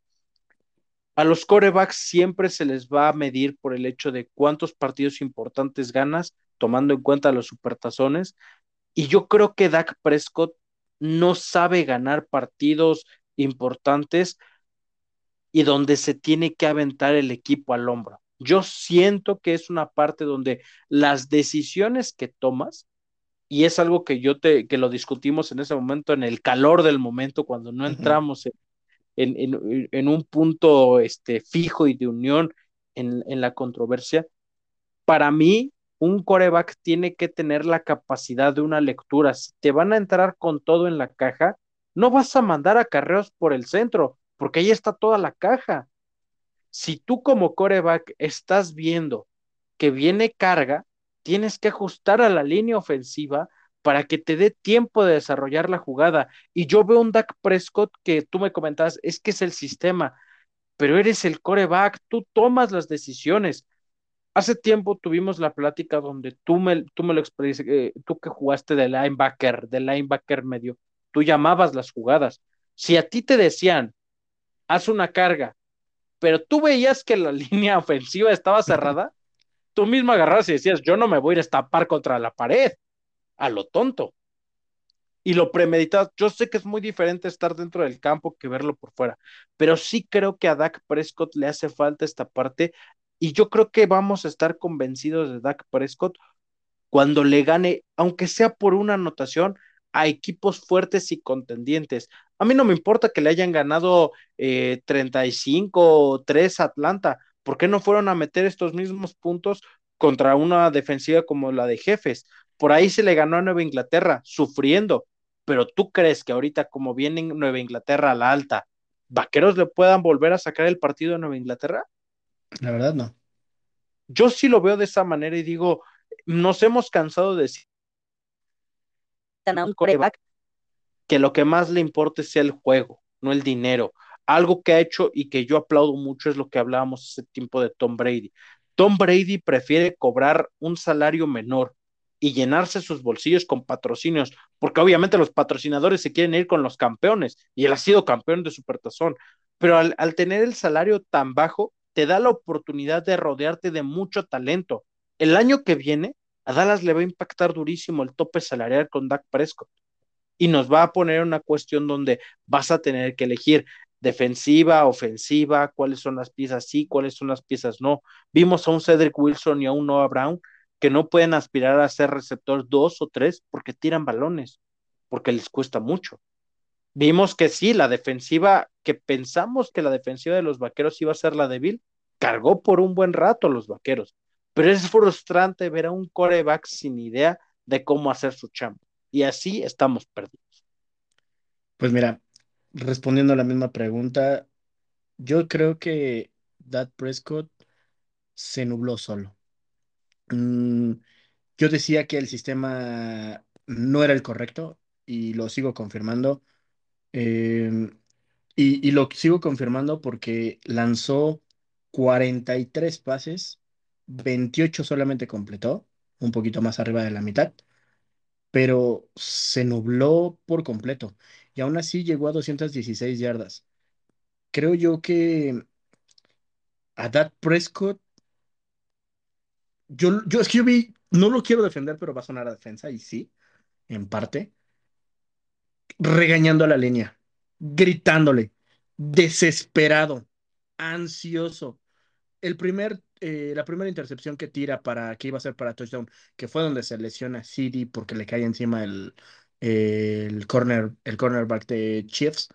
A los corebacks siempre se les va a medir por el hecho de cuántos partidos importantes ganas, tomando en cuenta los supertazones, y yo creo que Dak Prescott no sabe ganar partidos importantes y donde se tiene que aventar el equipo al hombro. Yo siento que es una parte donde las decisiones que tomas, y es algo que yo te, que lo discutimos en ese momento, en el calor del momento, cuando no entramos en, un punto este, fijo y de unión en, en la controversia, para mí un coreback tiene que tener la capacidad de una lectura. Si te van a entrar con todo en la caja, no vas a mandar a carreos por el centro, porque ahí está toda la caja. Si tú como coreback estás viendo que viene carga, tienes que ajustar a la línea ofensiva para que te dé tiempo de desarrollar la jugada. Y yo veo un Dak Prescott que tú me comentas, es que es el sistema, pero eres el coreback, tú tomas las decisiones. Hace tiempo tuvimos la plática donde tú me, tú me lo eh, tú que jugaste de linebacker, de linebacker medio, tú llamabas las jugadas. Si a ti te decían, haz una carga, pero tú veías que la línea ofensiva estaba cerrada, tú mismo agarras y decías, yo no me voy a estampar contra la pared, a lo tonto. Y lo premeditado, yo sé que es muy diferente estar dentro del campo que verlo por fuera, pero sí creo que a Dak Prescott le hace falta esta parte y yo creo que vamos a estar convencidos de Dak Prescott cuando le gane, aunque sea por una anotación, a equipos fuertes y contendientes. A mí no me importa que le hayan ganado eh, 35 o 3 a Atlanta. ¿Por qué no fueron a meter estos mismos puntos contra una defensiva como la de jefes? Por ahí se le ganó a Nueva Inglaterra, sufriendo. Pero tú crees que ahorita, como viene Nueva Inglaterra a la alta, vaqueros le puedan volver a sacar el partido a Nueva Inglaterra? La verdad, no. Yo sí lo veo de esa manera y digo, nos hemos cansado de decir que lo que más le importe sea el juego, no el dinero. Algo que ha hecho y que yo aplaudo mucho es lo que hablábamos hace tiempo de Tom Brady. Tom Brady prefiere cobrar un salario menor y llenarse sus bolsillos con patrocinios, porque obviamente los patrocinadores se quieren ir con los campeones y él ha sido campeón de Supertazón, pero al, al tener el salario tan bajo, te da la oportunidad de rodearte de mucho talento. El año que viene, a Dallas le va a impactar durísimo el tope salarial con Dak Prescott y nos va a poner una cuestión donde vas a tener que elegir defensiva, ofensiva, cuáles son las piezas sí, cuáles son las piezas no. Vimos a un Cedric Wilson y a un Noah Brown que no pueden aspirar a ser receptor dos o tres porque tiran balones, porque les cuesta mucho. Vimos que sí, la defensiva, que pensamos que la defensiva de los vaqueros iba a ser la débil, cargó por un buen rato a los vaqueros. Pero es frustrante ver a un coreback sin idea de cómo hacer su chamba. Y así estamos perdidos. Pues mira, respondiendo a la misma pregunta, yo creo que Dad Prescott se nubló solo. Mm, yo decía que el sistema no era el correcto y lo sigo confirmando. Em, y, lo sigo confirmando porque lanzó 43 pases, 28 solamente completó, un poquito más arriba de la mitad, pero se nubló por completo y aún así llegó a 216 yardas. Creo yo que a Dak Prescott, yo, yo es que no lo quiero defender, pero va a sonar a defensa y sí, en parte, regañando a la línea, gritándole, desesperado, ansioso. El primer, eh, la primera intercepción que tira para que iba a ser para touchdown, que fue donde se lesiona CD porque le cae encima el, el corner, el cornerback de Chiefs,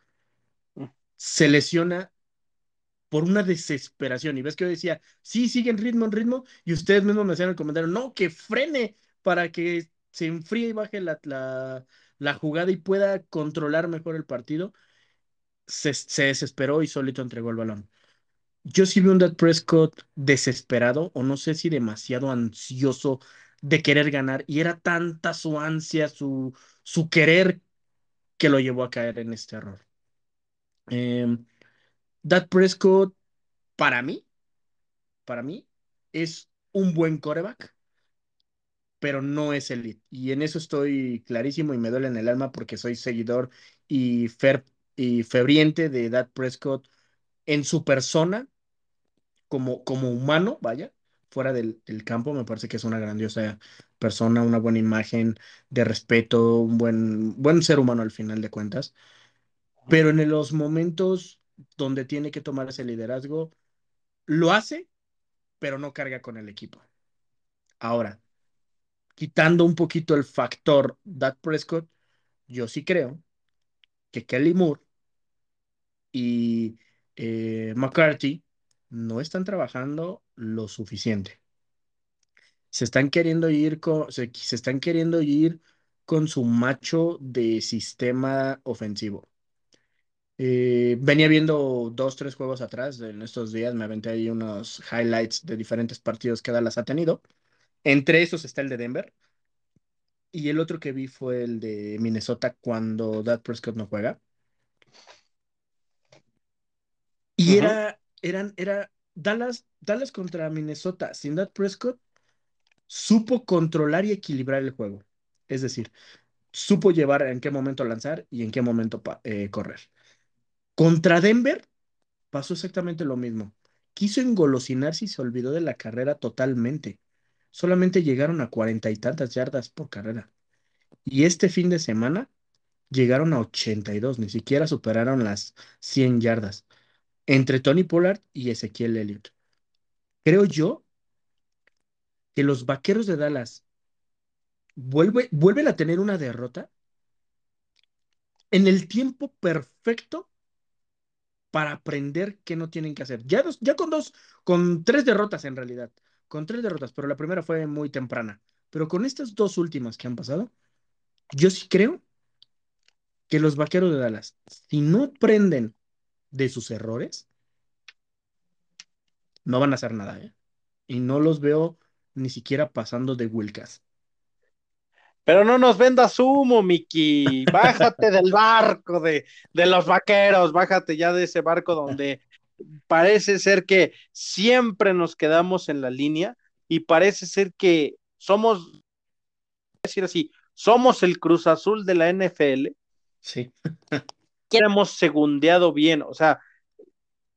se lesiona por una desesperación. Y ves que yo decía, sí, sigue en ritmo, en ritmo, y ustedes mismos me hacían el comentario, no, que frene para que se enfríe y baje la, la, la jugada y pueda controlar mejor el partido. Se, se, desesperó y solito entregó el balón. Yo sí vi un Dak Prescott desesperado, o no sé si demasiado ansioso de querer ganar, y era tanta su ansia, su, su querer, que lo llevó a caer en este error. Eh, Dak Prescott, para mí, para mí, es un buen coreback, pero no es elite. Y en eso estoy clarísimo y me duele en el alma porque soy seguidor y, fer y febriente de Dak Prescott en su persona, como, como humano, vaya, fuera del, del, campo, me parece que es una grandiosa persona, una buena imagen de respeto, un buen, buen ser humano al final de cuentas. Pero en los momentos donde tiene que tomar ese liderazgo, lo hace, pero no carga con el equipo. Ahora, quitando un poquito el factor Dak Prescott, yo sí creo que Kelly Moore y eh, McCarthy no están trabajando lo suficiente. Se están queriendo ir con, se están queriendo ir con su macho de sistema ofensivo. Eh, venía viendo dos, tres juegos atrás en estos días, me aventé ahí unos highlights de diferentes partidos que Dallas ha tenido. Entre esos está el de Denver. Y el otro que vi fue el de Minnesota cuando Dak Prescott no juega. Y uh -huh. era, eran, era Dallas, Dallas contra Minnesota sin Dak Prescott supo controlar y equilibrar el juego. Es decir, supo llevar en qué momento lanzar y en qué momento eh, correr. Contra Denver pasó exactamente lo mismo. Quiso engolosinarse y se olvidó de la carrera totalmente. Solamente llegaron a cuarenta y tantas yardas por carrera. Y este fin de semana llegaron a 82, ni siquiera superaron las 100 yardas. Entre Tony Pollard y Ezequiel Elliott. Creo yo que los vaqueros de Dallas vuelve, vuelven a tener una derrota en el tiempo perfecto para aprender qué no tienen que hacer. Ya con dos, con tres derrotas en realidad, con tres derrotas, pero la primera fue muy temprana. Pero con estas dos últimas que han pasado, yo sí creo que los vaqueros de Dallas, si no aprenden de sus errores, no van a hacer nada, ¿eh? Y no los veo ni siquiera pasando de Wilcas. Pero no nos vendas humo, Miki. Bájate del barco de, de, los vaqueros, bájate ya de ese barco donde parece ser que siempre nos quedamos en la línea y parece ser que somos, decir así, somos el Cruz Azul de la NFL. Sí. que hemos segundeado bien, o sea,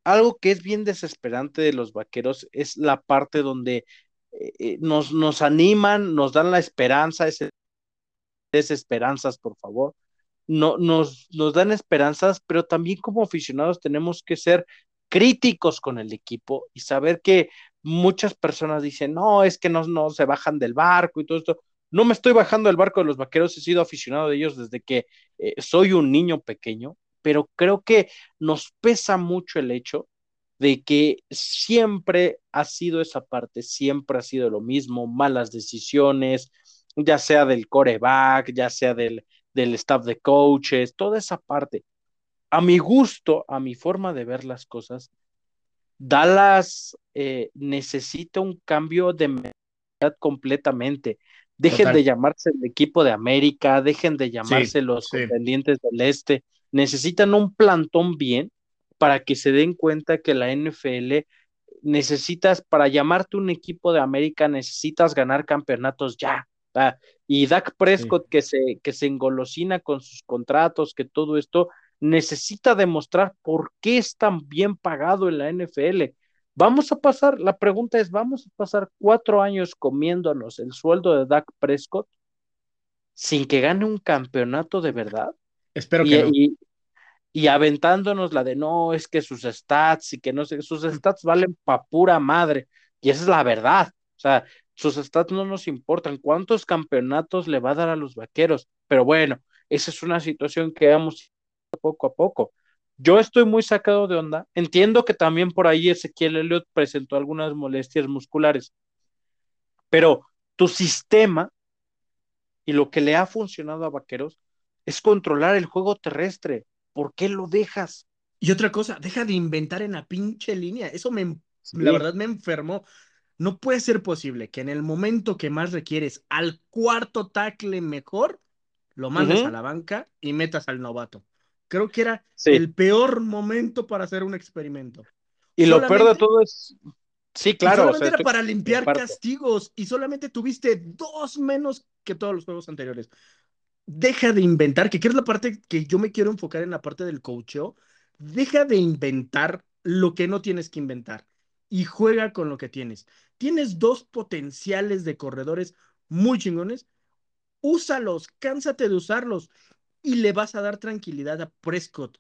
algo que es bien desesperante de los vaqueros es la parte donde eh, nos, nos animan, nos dan la esperanza, ese desesperanzas, por favor. No, nos, nos dan esperanzas, pero también como aficionados tenemos que ser críticos con el equipo y saber que muchas personas dicen, no, es que no, no se bajan del barco y todo esto. No me estoy bajando del barco de los vaqueros, he sido aficionado de ellos desde que eh, soy un niño pequeño, pero creo que nos pesa mucho el hecho de que siempre ha sido esa parte, siempre ha sido lo mismo, malas decisiones, ya sea del coreback, ya sea del, del staff de coaches, toda esa parte. A mi gusto, a mi forma de ver las cosas, Dallas eh, necesita un cambio de mentalidad completamente. Dejen Total. de llamarse el equipo de América, dejen de llamarse Sí, los sí. contendientes del Este. Necesitan un plantón bien para que se den cuenta que la NFL necesitas, para llamarte un equipo de América, necesitas ganar campeonatos ya. ¿va? Y Dak Sí. Prescott, que se, que se engolosina con sus contratos, que todo esto, necesita demostrar por qué es tan bien pagado en la NFL. Vamos a pasar, la pregunta es, ¿vamos a pasar cuatro años comiéndonos el sueldo de Dak Prescott sin que gane un campeonato de verdad? Espero Y, que no. y- y aventándonos la de no, es que sus stats y que no sé, sus stats valen pa' pura madre. Y esa es la verdad. O sea, sus stats no nos importan. ¿Cuántos campeonatos le va a dar a los vaqueros? Pero bueno, esa es una situación que vamos poco a poco. Yo estoy muy sacado de onda. Entiendo que también por ahí Ezequiel Elliott presentó algunas molestias musculares, pero tu sistema y lo que le ha funcionado a Vaqueros es controlar el juego terrestre. ¿Por qué lo dejas? Y otra cosa, deja de inventar en la pinche línea. Eso me, la verdad me enfermó. No puede ser posible que en el momento que más requieres al cuarto tackle mejor, lo mandes a la banca y metas al novato. Creo que era Sí. el peor momento para hacer un experimento. Y lo peor de Solamente- todo es, sí, claro, o solamente sea, era estoy- para limpiar castigos y solamente tuviste dos menos que todos los juegos anteriores. Deja de inventar, que es la parte que yo me quiero enfocar en la parte del coacheo. Deja de inventar lo que no tienes que inventar y juega con lo que tienes. Tienes dos potenciales de corredores muy chingones. Úsalos, cánsate de usarlos y le vas a dar tranquilidad a Prescott.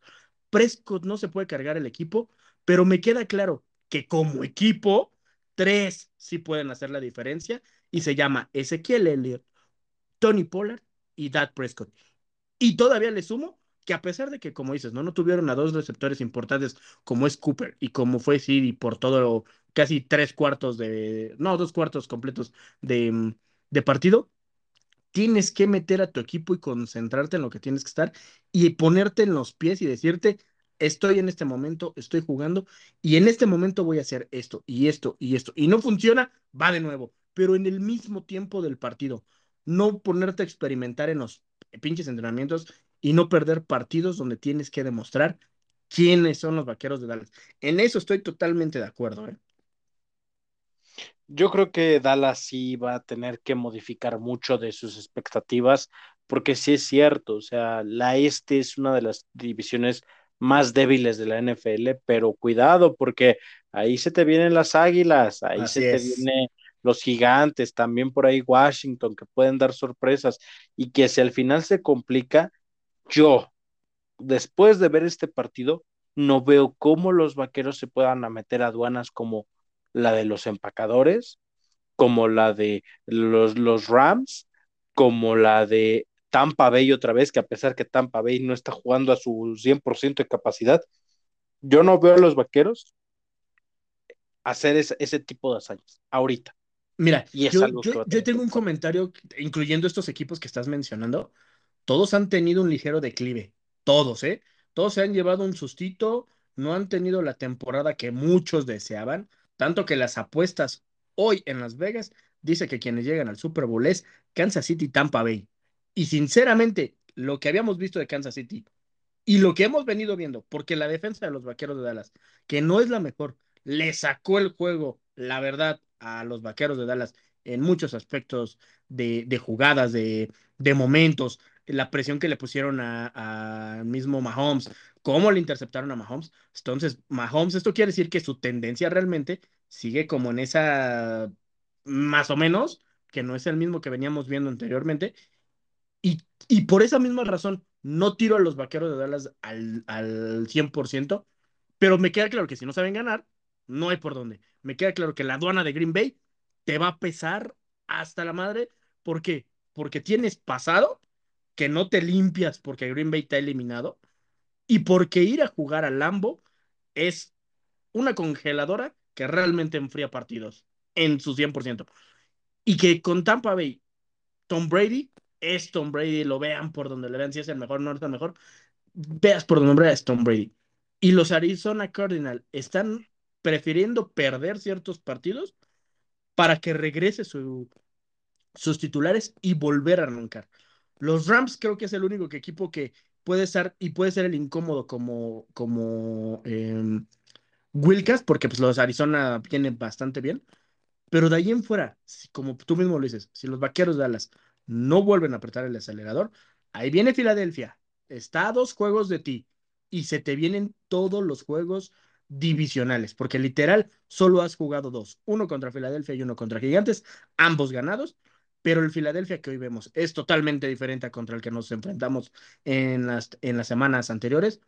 Prescott no se puede cargar el equipo, pero me queda claro que como equipo, tres sí pueden hacer la diferencia y se llama Ezequiel Elliott, Tony Pollard y Dak Prescott. Y todavía le sumo que a pesar de que, como dices, no, no tuvieron a dos receptores importantes como es Cooper y como fue Siri por todo, casi tres cuartos de, no, dos cuartos completos de, de partido, tienes que meter a tu equipo y concentrarte en lo que tienes que estar y ponerte en los pies y decirte, estoy en este momento, estoy jugando y en este momento voy a hacer esto y esto y esto. Y no funciona, va de nuevo, pero en el mismo tiempo del partido. No ponerte a experimentar en los pinches entrenamientos y no perder partidos donde tienes que demostrar quiénes son los vaqueros de Dallas. En eso estoy totalmente de acuerdo. ¿eh? Yo creo que Dallas sí va a tener que modificar mucho de sus expectativas, porque sí es cierto, o sea, la este es una de las divisiones más débiles de la NFL, pero cuidado, porque ahí se te vienen las águilas, ahí Así se te vienen los gigantes, también por ahí Washington, que pueden dar sorpresas, y que si al final se complica, yo, después de ver este partido, no veo cómo los vaqueros se puedan meter a aduanas como la de los empacadores, como la de los, los Rams, como la de Tampa Bay otra vez, que a pesar que Tampa Bay no está jugando a su 100% de capacidad, yo no veo a los vaqueros hacer ese, ese tipo de hazañas ahorita. Mira, Y yo, yo, yo tengo un comentario, incluyendo estos equipos que estás mencionando, todos han tenido un ligero declive, todos, ¿eh? Todos se han llevado un sustito, no han tenido la temporada que muchos deseaban, tanto que las apuestas hoy en Las Vegas dice que quienes llegan al Super Bowl es Kansas City Tampa Bay. Y sinceramente, lo que habíamos visto de Kansas City y lo que hemos venido viendo, porque la defensa de los Vaqueros de Dallas, que no es la mejor, le sacó el juego, la verdad, a los Vaqueros de Dallas en muchos aspectos de, de jugadas, de, de momentos, la presión que le pusieron a, mismo Mahomes, cómo le interceptaron a Mahomes. Entonces, Mahomes, esto quiere decir que su tendencia realmente sigue como en esa, más o menos, que no es el mismo que veníamos viendo anteriormente. Y, y por esa misma razón, no tiro a los vaqueros de Dallas al, al 100%, pero me queda claro que si no saben ganar, no hay por dónde. Me queda claro que la aduana de Green Bay te va a pesar hasta la madre. ¿Por qué? Porque tienes pasado que no te limpias porque Green Bay ha eliminado y porque ir a jugar a Lambo es una congeladora que realmente enfría partidos en su 100%. Y que con Tampa Bay, Tom Brady es Tom Brady, lo vean por donde le vean, si es el mejor, no es el mejor, veas por donde veas Tom Brady. Y los Arizona Cardinals están prefiriendo perder ciertos partidos para que regrese su, sus titulares y volver a arrancar. Los Rams creo que es el único equipo que puede estar y puede ser el incómodo como, como eh, porque pues los Arizona vienen bastante bien. Pero de ahí en fuera, si, como tú mismo lo dices, si los vaqueros de Dallas no vuelven a apretar el acelerador, ahí viene Filadelfia, está a dos juegos de ti y se te vienen todos los juegos divisionales, porque literal solo has jugado dos, uno contra Filadelfia y uno contra Gigantes, ambos ganados, pero el Filadelfia que hoy vemos es totalmente diferente a contra el que nos enfrentamos en las, en las semanas anteriores.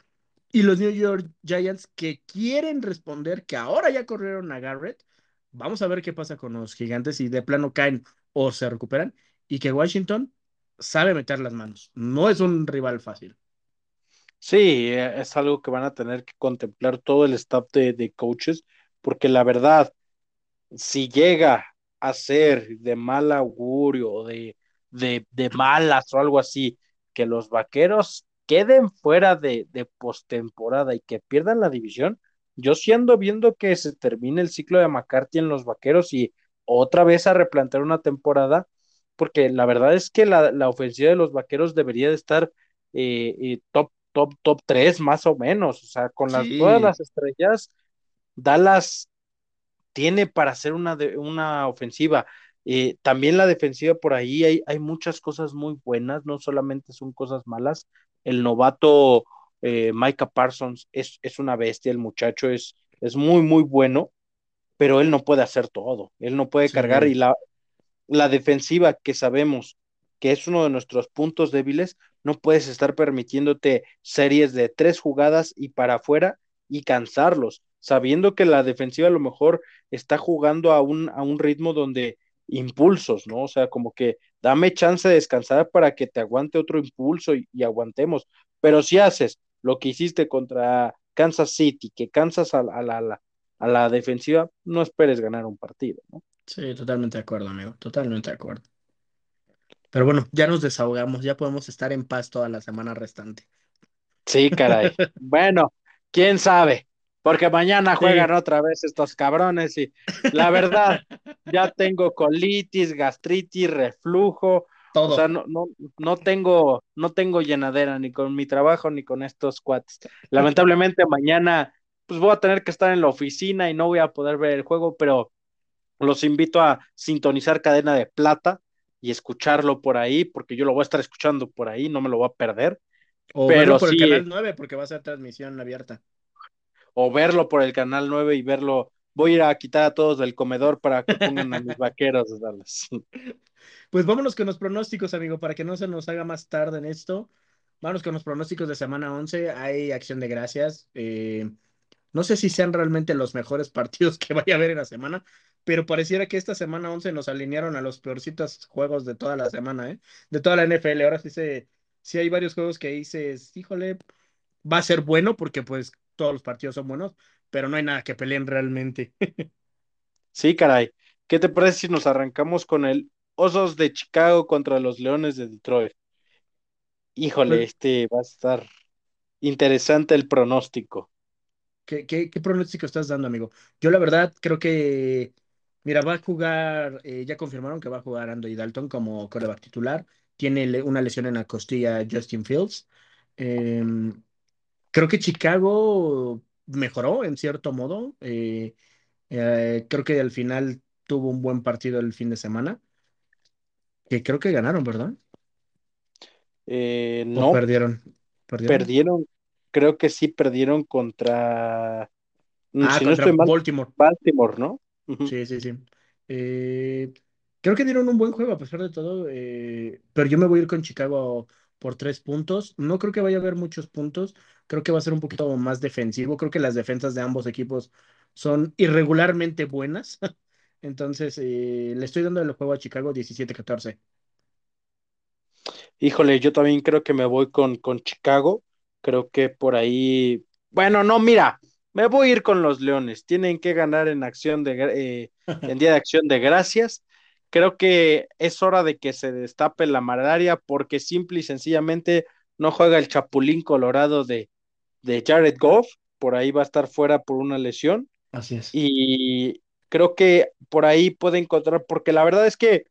Y los New York Giants que quieren responder que ahora ya corrieron a Garrett. Vamos a ver qué pasa con los gigantes y de plano caen o se recuperan. Y que Washington sabe meter las manos. No es un rival fácil. Sí, eh, es algo que van a tener que contemplar todo el staff de, de coaches, porque la verdad, si llega a ser de mal augurio o de, de, de malas o algo así, que los vaqueros queden fuera de, de postemporada y que pierdan la división, yo siendo viendo que se termine el ciclo de McCarthy en los vaqueros y otra vez a replantear una temporada, porque la verdad es que la, la ofensiva de los vaqueros debería de estar eh, eh, top, top, top 3 más o menos, o sea, con las, Sí. todas las estrellas, Dallas tiene para hacer una, de, una ofensiva. Eh, también la defensiva por ahí hay, hay, muchas cosas muy buenas, no solamente son cosas malas. El novato eh, Micah Parsons es, es, una bestia, el muchacho es, es muy, muy bueno, pero él no puede hacer todo, él no puede sí. cargar y la, la defensiva que sabemos que es uno de nuestros puntos débiles, no puedes estar permitiéndote series de tres jugadas y para afuera y cansarlos, sabiendo que la defensiva a lo mejor está jugando a un, a un ritmo donde impulsos, ¿no? O sea, como que dame chance de descansar para que te aguante otro impulso y, y aguantemos. Pero si haces lo que hiciste contra Kansas City, que cansas a, a, la, a, la, a la defensiva, no esperes ganar un partido, ¿no? Sí, totalmente de acuerdo, amigo, totalmente de acuerdo. Pero bueno, ya nos desahogamos, ya podemos estar en paz toda la semana restante. Sí, caray. bueno, quién sabe, porque mañana juegan sí. otra vez estos cabrones y la verdad, ya tengo colitis, gastritis, reflujo. Todo. O sea, no, no, no, tengo, no tengo llenadera ni con mi trabajo ni con estos cuates. Lamentablemente mañana pues voy a tener que estar en la oficina y no voy a poder ver el juego, pero los invito a sintonizar Cadena de Plata y escucharlo por ahí, porque yo lo voy a estar escuchando por ahí, no me lo voy a perder. O pero verlo por sí, el canal 9, porque va a ser transmisión abierta. O verlo por el canal 9 y verlo. Voy a ir a quitar a todos del comedor para que pongan a mis vaqueros. Pues vámonos con los pronósticos, amigo, para que no se nos haga más tarde en esto. Vámonos con los pronósticos de semana 11. Hay acción de gracias. Eh, no sé si sean realmente los mejores partidos que vaya a haber en la semana, pero pareciera que esta semana 11 nos alinearon a los peorcitos juegos de toda la semana, ¿eh? De toda la NFL. Ahora sí, se, sí hay varios juegos que dices, híjole, va a ser bueno porque pues todos los partidos son buenos, pero no hay nada que peleen realmente. sí, caray. ¿Qué te parece si nos arrancamos con el Osos de Chicago contra los Leones de Detroit? Híjole, pues, este va a estar interesante el pronóstico. ¿Qué, qué, qué pronóstico estás dando, amigo? Yo la verdad creo que Mira, va a jugar, eh, ya confirmaron que va a jugar Andy Dalton como coreback titular. Tiene le una lesión en la costilla Justin Fields. Eh, creo que Chicago mejoró en cierto modo. Eh, creo que al final tuvo un buen partido el fin de semana. Que creo que ganaron, ¿verdad? no. ¿O perdieron? perdieron. Perdieron. Creo que sí perdieron contra. Ah, si contra no mal, Baltimore. Baltimore, ¿no? Uh -huh. Sí, sí, sí. Eh, creo que dieron un buen juego a pesar de todo, eh, pero yo me voy a ir con Chicago por tres puntos. No creo que vaya a haber muchos puntos. Creo que va a ser un poquito más defensivo. Creo que las defensas de ambos equipos son irregularmente buenas. Entonces, eh, le estoy dando el juego a Chicago 17-14. Híjole, yo también creo que me voy con, con Chicago. Creo que por ahí. Bueno, no, mira, me voy a ir con los Leones. Tienen que ganar en acción de eh, en día de acción de gracias. Creo que es hora de que se destape la malaria porque simple y sencillamente no juega el Chapulín Colorado de, de Jared Goff. Por ahí va a estar fuera por una lesión. Así es. Y creo que por ahí puede encontrar, porque la verdad es que,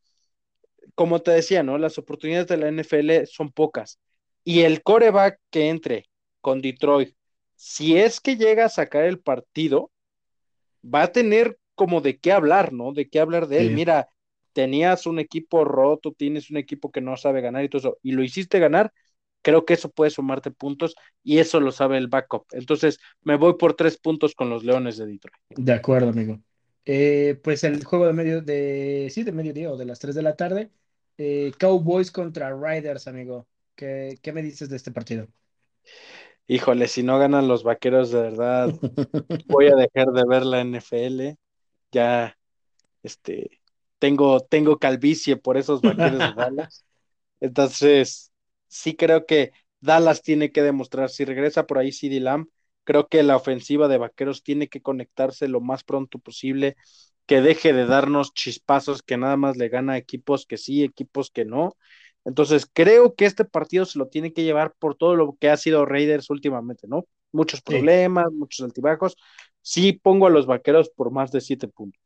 como te decía, ¿no? Las oportunidades de la NFL son pocas. Y el coreback que entre con Detroit, si es que llega a sacar el partido, va a tener como de qué hablar, ¿no? De qué hablar de él. Sí, Mira, tenías un equipo roto, tienes un equipo que no sabe ganar y todo eso, y lo hiciste ganar, creo que eso puede sumarte puntos y eso lo sabe el backup. Entonces, me voy por tres puntos con los Leones de Detroit. de acuerdo, amigo. Eh, pues el juego de medio de, sí, de mediodía o de las 3 de la tarde. eh, Cowboys contra Riders, amigo. ¿Qué, qué me dices de este partido? Híjole, si no ganan los vaqueros, de verdad, voy a dejar de ver la NFL. Ya, este, tengo, tengo calvicie por esos vaqueros de Dallas. Entonces, sí creo que Dallas tiene que demostrar, si regresa por ahí CD Lamb, creo que la ofensiva de Vaqueros tiene que conectarse lo más pronto posible, que deje de darnos chispazos que nada más le gana a equipos que sí, equipos que no. Entonces, creo que este partido se lo tiene que llevar por todo lo que ha sido Raiders últimamente, ¿no? Muchos Sí, problemas, muchos altibajos. Sí pongo a los Vaqueros por más de siete puntos.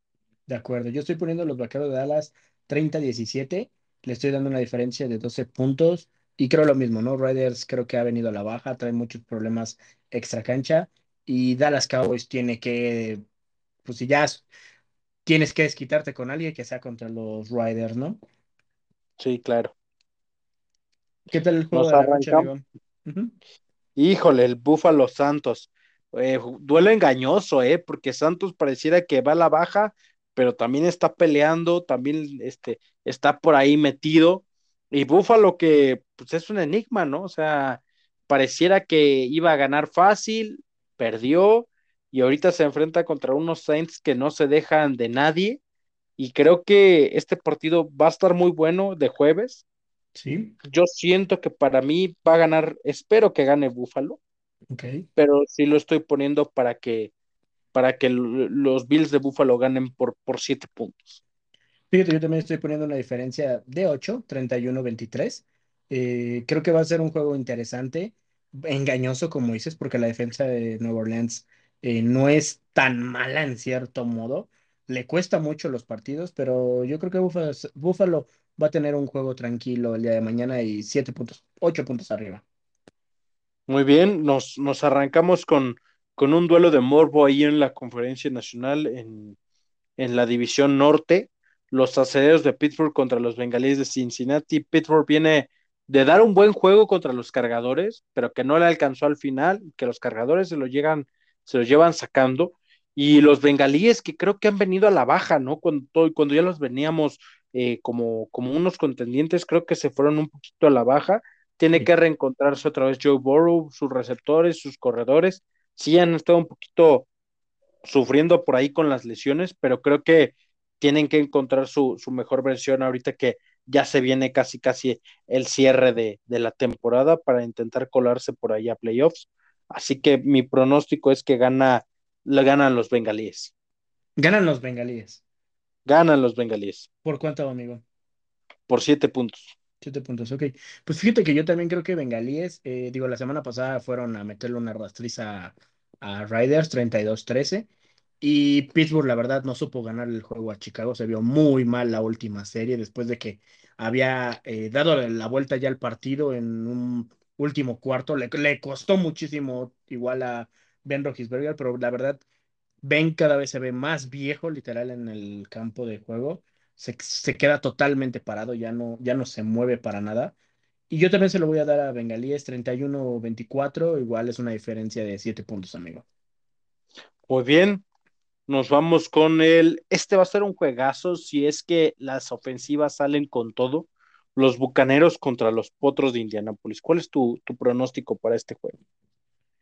De acuerdo. Yo estoy poniendo los vaqueros de Dallas 30-17. Le estoy dando una diferencia de 12 puntos. Y creo lo mismo, ¿no? Riders creo que ha venido a la baja, trae muchos problemas extra cancha. Y Dallas Cowboys tiene que, pues si ya tienes que desquitarte con alguien que sea contra los Riders, ¿no? Sí, claro. ¿Qué tal el juego Nos de la noche, amigo? Ujú. Híjole, el Búfalo Santos. Eh, duelo engañoso, ¿eh? Porque Santos pareciera que va a la baja, pero también está peleando, también este, está por ahí metido. Y Búfalo que pues es un enigma, ¿no? O sea, pareciera que iba a ganar fácil, perdió y ahorita se enfrenta contra unos Saints que no se dejan de nadie. Y creo que este partido va a estar muy bueno de jueves. Sí, Yo siento que para mí va a ganar, espero que gane Búfalo ok. pero sí lo estoy poniendo para que, para que los Bills de Buffalo ganen por, por siete puntos. Fíjate, yo también estoy poniendo una diferencia de 8, 31-23. Eh, creo que va a ser un juego interesante, engañoso, como dices, porque la defensa de Nueva Orleans eh, no es tan mala en cierto modo. Le cuesta mucho los partidos, pero yo creo que Buffalo, Buffalo va a tener un juego tranquilo el día de mañana y 7 puntos, 8 puntos arriba. Muy bien, nos, nos arrancamos con, con un duelo de morbo ahí en la conferencia nacional en, en la división norte, los aceleros de Pittsburgh contra los bengalíes de Cincinnati. Pittsburgh viene de dar un buen juego contra los cargadores, pero que no le alcanzó al final, que los cargadores se lo llegan, se los llevan sacando. Y los bengalíes que creo que han venido a la baja, ¿no? Cuando, cuando ya los veníamos eh, como, como unos contendientes, creo que se fueron un poquito a la baja. Tiene que reencontrarse otra vez Joe Burrow, sus receptores, sus corredores. Sí han estado un poquito sufriendo por ahí con las lesiones, pero creo que tienen que encontrar su, su mejor versión ahorita que ya se viene casi casi el cierre de, de, la temporada para intentar colarse por ahí a playoffs. Así que mi pronóstico es que gana, le ganan los bengalíes. Ganan los bengalíes. Ganan los bengalíes. ¿Por cuánto, amigo? Por siete puntos. Siete puntos, ok. Pues fíjate que yo también creo que bengalíes, eh, digo, la semana pasada fueron a meterle una rastriza a, a Riders 32-13 y Pittsburgh, la verdad, no supo ganar el juego a Chicago, se vio muy mal la última serie después de que había eh, dado la vuelta ya al partido en un último cuarto, le, le costó muchísimo igual a Ben Roethlisberger, pero la verdad, Ben cada vez se ve más viejo, literal, en el campo de juego se, se queda totalmente parado, ya no, ya no se mueve para nada. Y yo también se lo voy a dar a Bengalíes 31-24, igual es una diferencia de 7 puntos, amigo. Muy bien, nos vamos con el. Este va a ser un juegazo si es que las ofensivas salen con todo. Los bucaneros contra los potros de Indianápolis. ¿Cuál es tu, tu pronóstico para este juego?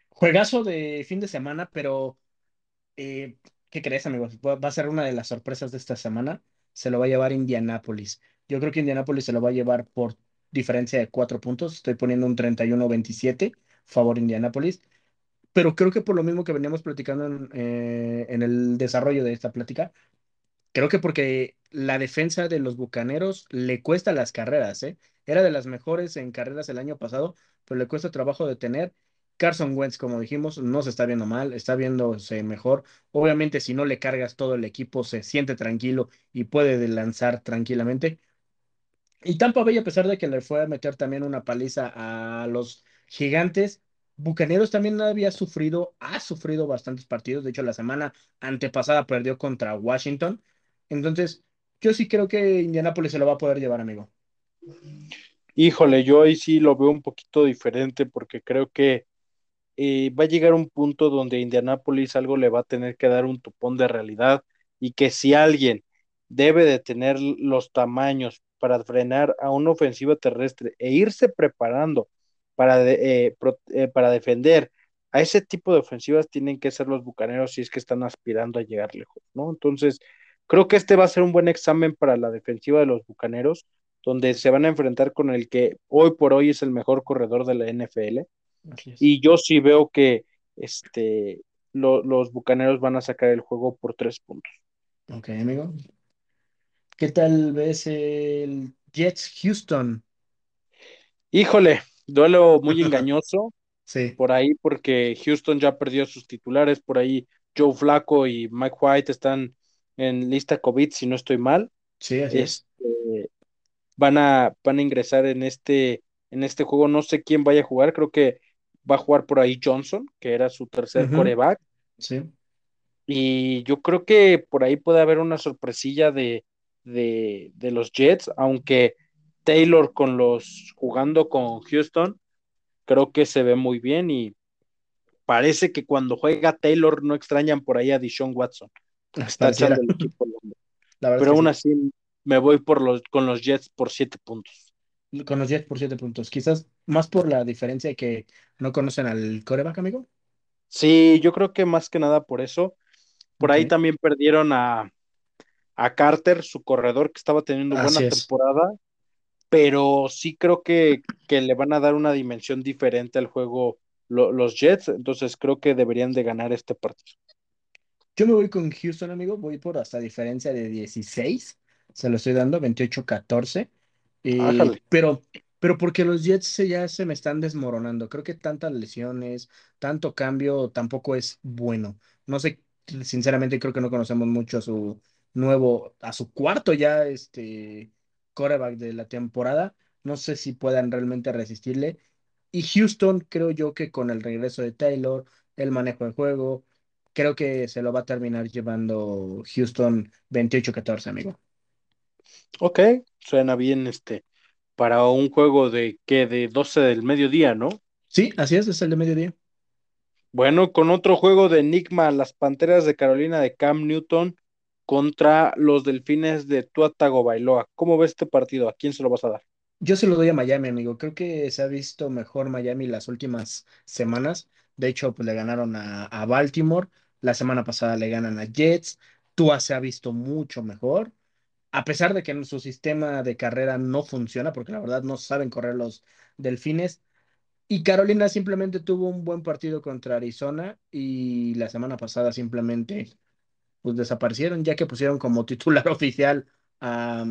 Juegazo de fin de semana, pero eh, ¿qué crees, amigos? Va a ser una de las sorpresas de esta semana. Se lo va a llevar Indianápolis. Yo creo que Indianápolis se lo va a llevar por diferencia de 4 puntos. Estoy poniendo un 31-27, favor Indianápolis. Pero creo que por lo mismo que veníamos platicando en, eh, en el desarrollo de esta plática, creo que porque la defensa de los Bucaneros le cuesta las carreras, ¿eh? Era de las mejores en carreras el año pasado, pero le cuesta trabajo detener. Carson Wentz, como dijimos, no se está viendo mal, está viéndose mejor. Obviamente, si no le cargas todo el equipo, se siente tranquilo y puede lanzar tranquilamente. Y Tampa Bay, a pesar de que le fue a meter también una paliza a los gigantes, Bucaneros también había sufrido, ha sufrido bastantes partidos. De hecho, la semana antepasada perdió contra Washington. Entonces, yo sí creo que Indianapolis se lo va a poder llevar, amigo. Híjole, yo ahí sí lo veo un poquito diferente porque creo que eh, va a llegar un punto donde Indianapolis algo le va a tener que dar un topón de realidad y que si alguien debe de tener los tamaños para frenar a una ofensiva terrestre e irse preparando para, eh, eh, para defender a ese tipo de ofensivas tienen que ser los bucaneros si es que están aspirando a llegar lejos, ¿no? Entonces, creo que este va a ser un buen examen para la defensiva de los bucaneros, donde se van a enfrentar con el que hoy por hoy es el mejor corredor de la NFL. Y yo sí veo que este, los bucaneros van a sacar el juego por tres puntos. Ok, amigo. ¿Qué tal ves el Jets Houston? Híjole, duelo muy engañoso. sí. Por ahí, porque Houston ya perdió sus titulares, por ahí Joe Flaco y Mike White están en lista COVID, si no estoy mal. Sí, así es. Este, van, a, van a ingresar en este, en este juego. No sé quién vaya a jugar, creo que va a jugar por ahí Johnson, que era su tercer coreback. Sí. Y yo creo que por ahí puede haber una sorpresilla de, de, de los Jets, aunque Taylor con los jugando con Houston, creo que se ve muy bien y parece que cuando juega Taylor no extrañan por ahí a Dishon Watson. Está echando el equipo. Pero aún así me voy por los, con los Jets por siete puntos. Con los Jets por siete puntos. Quizás más por la diferencia de que no conocen al coreback, amigo. Sí, yo creo que más que nada por eso. Por ahí también perdieron a, a Carter, su corredor, que estaba teniendo buena temporada, pero sí creo que, que, le van a dar una dimensión diferente al juego los Jets, entonces creo que deberían de ganar este partido. Yo me voy con Houston, amigo, voy por hasta diferencia de 16, se lo estoy dando, 28-14, eh, pero, pero porque los Jets ya se me están desmoronando, creo que tantas lesiones, tanto cambio tampoco es bueno, no sé, sinceramente creo que no conocemos mucho a su nuevo, a su cuarto ya, este, coreback de la temporada, no sé si puedan realmente resistirle, y Houston creo yo que con el regreso de Taylor, el manejo de juego, creo que se lo va a terminar llevando Houston 28-14, amigo. Ok, suena bien este para un juego de que de 12 del mediodía, ¿no? Sí, así es, es el de mediodía. Bueno, con otro juego de Enigma, las Panteras de Carolina de Cam Newton contra los Delfines de Tuatago Bailoa. ¿Cómo ves este partido? ¿A quién se lo vas a dar? Yo se lo doy a Miami, amigo. Creo que se ha visto mejor Miami las últimas semanas. De hecho, pues le ganaron a, a Baltimore. La semana pasada le ganan a Jets. Tua se ha visto mucho mejor a pesar de que su sistema de carrera no funciona, porque la verdad no saben correr los delfines. Y Carolina simplemente tuvo un buen partido contra Arizona y la semana pasada simplemente pues desaparecieron, ya que pusieron como titular oficial a,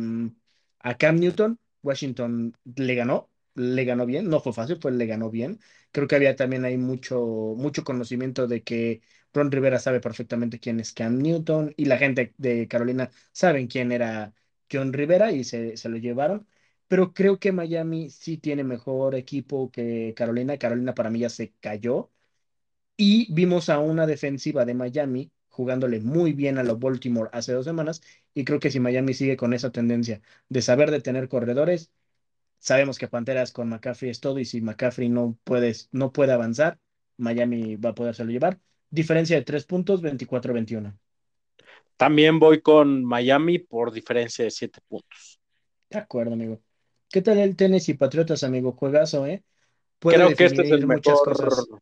a Cam Newton. Washington le ganó, le ganó bien, no fue fácil, pues le ganó bien. Creo que había también ahí mucho, mucho conocimiento de que Ron Rivera sabe perfectamente quién es Cam Newton y la gente de Carolina saben quién era John Rivera y se, se lo llevaron. Pero creo que Miami sí tiene mejor equipo que Carolina. Carolina para mí ya se cayó. Y vimos a una defensiva de Miami jugándole muy bien a los Baltimore hace dos semanas. Y creo que si Miami sigue con esa tendencia de saber detener corredores, sabemos que Panteras con McCaffrey es todo. Y si McCaffrey no, puedes, no puede avanzar, Miami va a podérselo llevar. Diferencia de tres puntos, 24-21. También voy con Miami por diferencia de siete puntos. De acuerdo, amigo. ¿Qué tal el Tennessee Patriotas, amigo? Juegazo, ¿eh? creo que este es el mejor.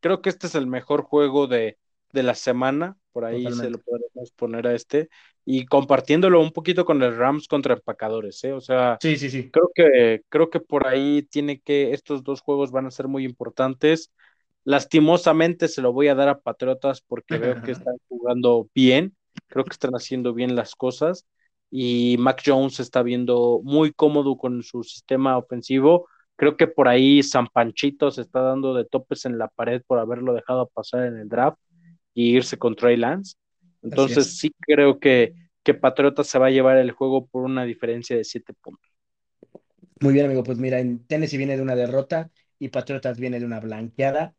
Creo que este es el mejor juego de, de la semana. Por ahí se lo podemos poner a este. Y compartiéndolo un poquito con el Rams contra empacadores, ¿eh? O sea, sí, sí, sí. Creo que, creo que por ahí tiene que, estos dos juegos van a ser muy importantes. Lastimosamente se lo voy a dar a Patriotas porque veo que están jugando bien. Creo que están haciendo bien las cosas y Mac Jones está viendo muy cómodo con su sistema ofensivo Creo que por ahí San Panchito se está dando de topes en la pared por haberlo dejado pasar en el draft y irse con Trey Lance. Entonces sí creo que, que Patriotas se va a llevar el juego por una diferencia de siete puntos. Muy bien, amigo. Pues mira, en Tennessee viene de una derrota y Patriotas viene de una blanqueada.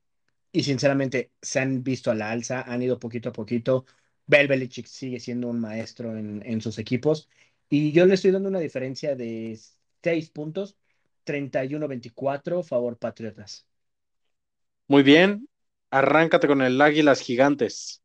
Y sinceramente se han visto a la alza, han ido poquito a poquito. Bel Belichick sigue siendo un maestro en, en sus equipos. Y yo le estoy dando una diferencia de 6 puntos, 31-24, favor Patriotas. Muy bien, arráncate con el Águilas Gigantes.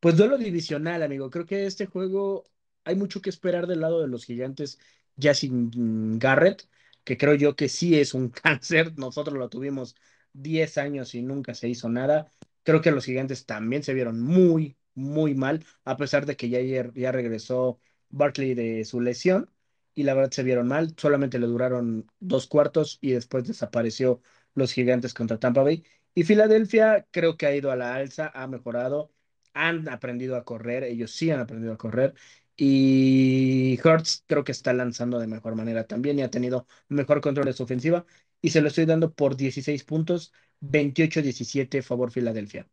Pues duelo divisional, amigo. Creo que este juego hay mucho que esperar del lado de los gigantes, ya sin Garrett, que creo yo que sí es un cáncer. Nosotros lo tuvimos 10 años y nunca se hizo nada. Creo que los gigantes también se vieron muy, muy mal, a pesar de que ya, ya regresó Barkley de su lesión y la verdad se vieron mal. Solamente le duraron dos cuartos y después desapareció los gigantes contra Tampa Bay. Y Filadelfia creo que ha ido a la alza, ha mejorado, han aprendido a correr, ellos sí han aprendido a correr. Y Hurts creo que está lanzando de mejor manera también y ha tenido mejor control de su ofensiva. Y se lo estoy dando por 16 puntos, 28-17, favor Filadelfia.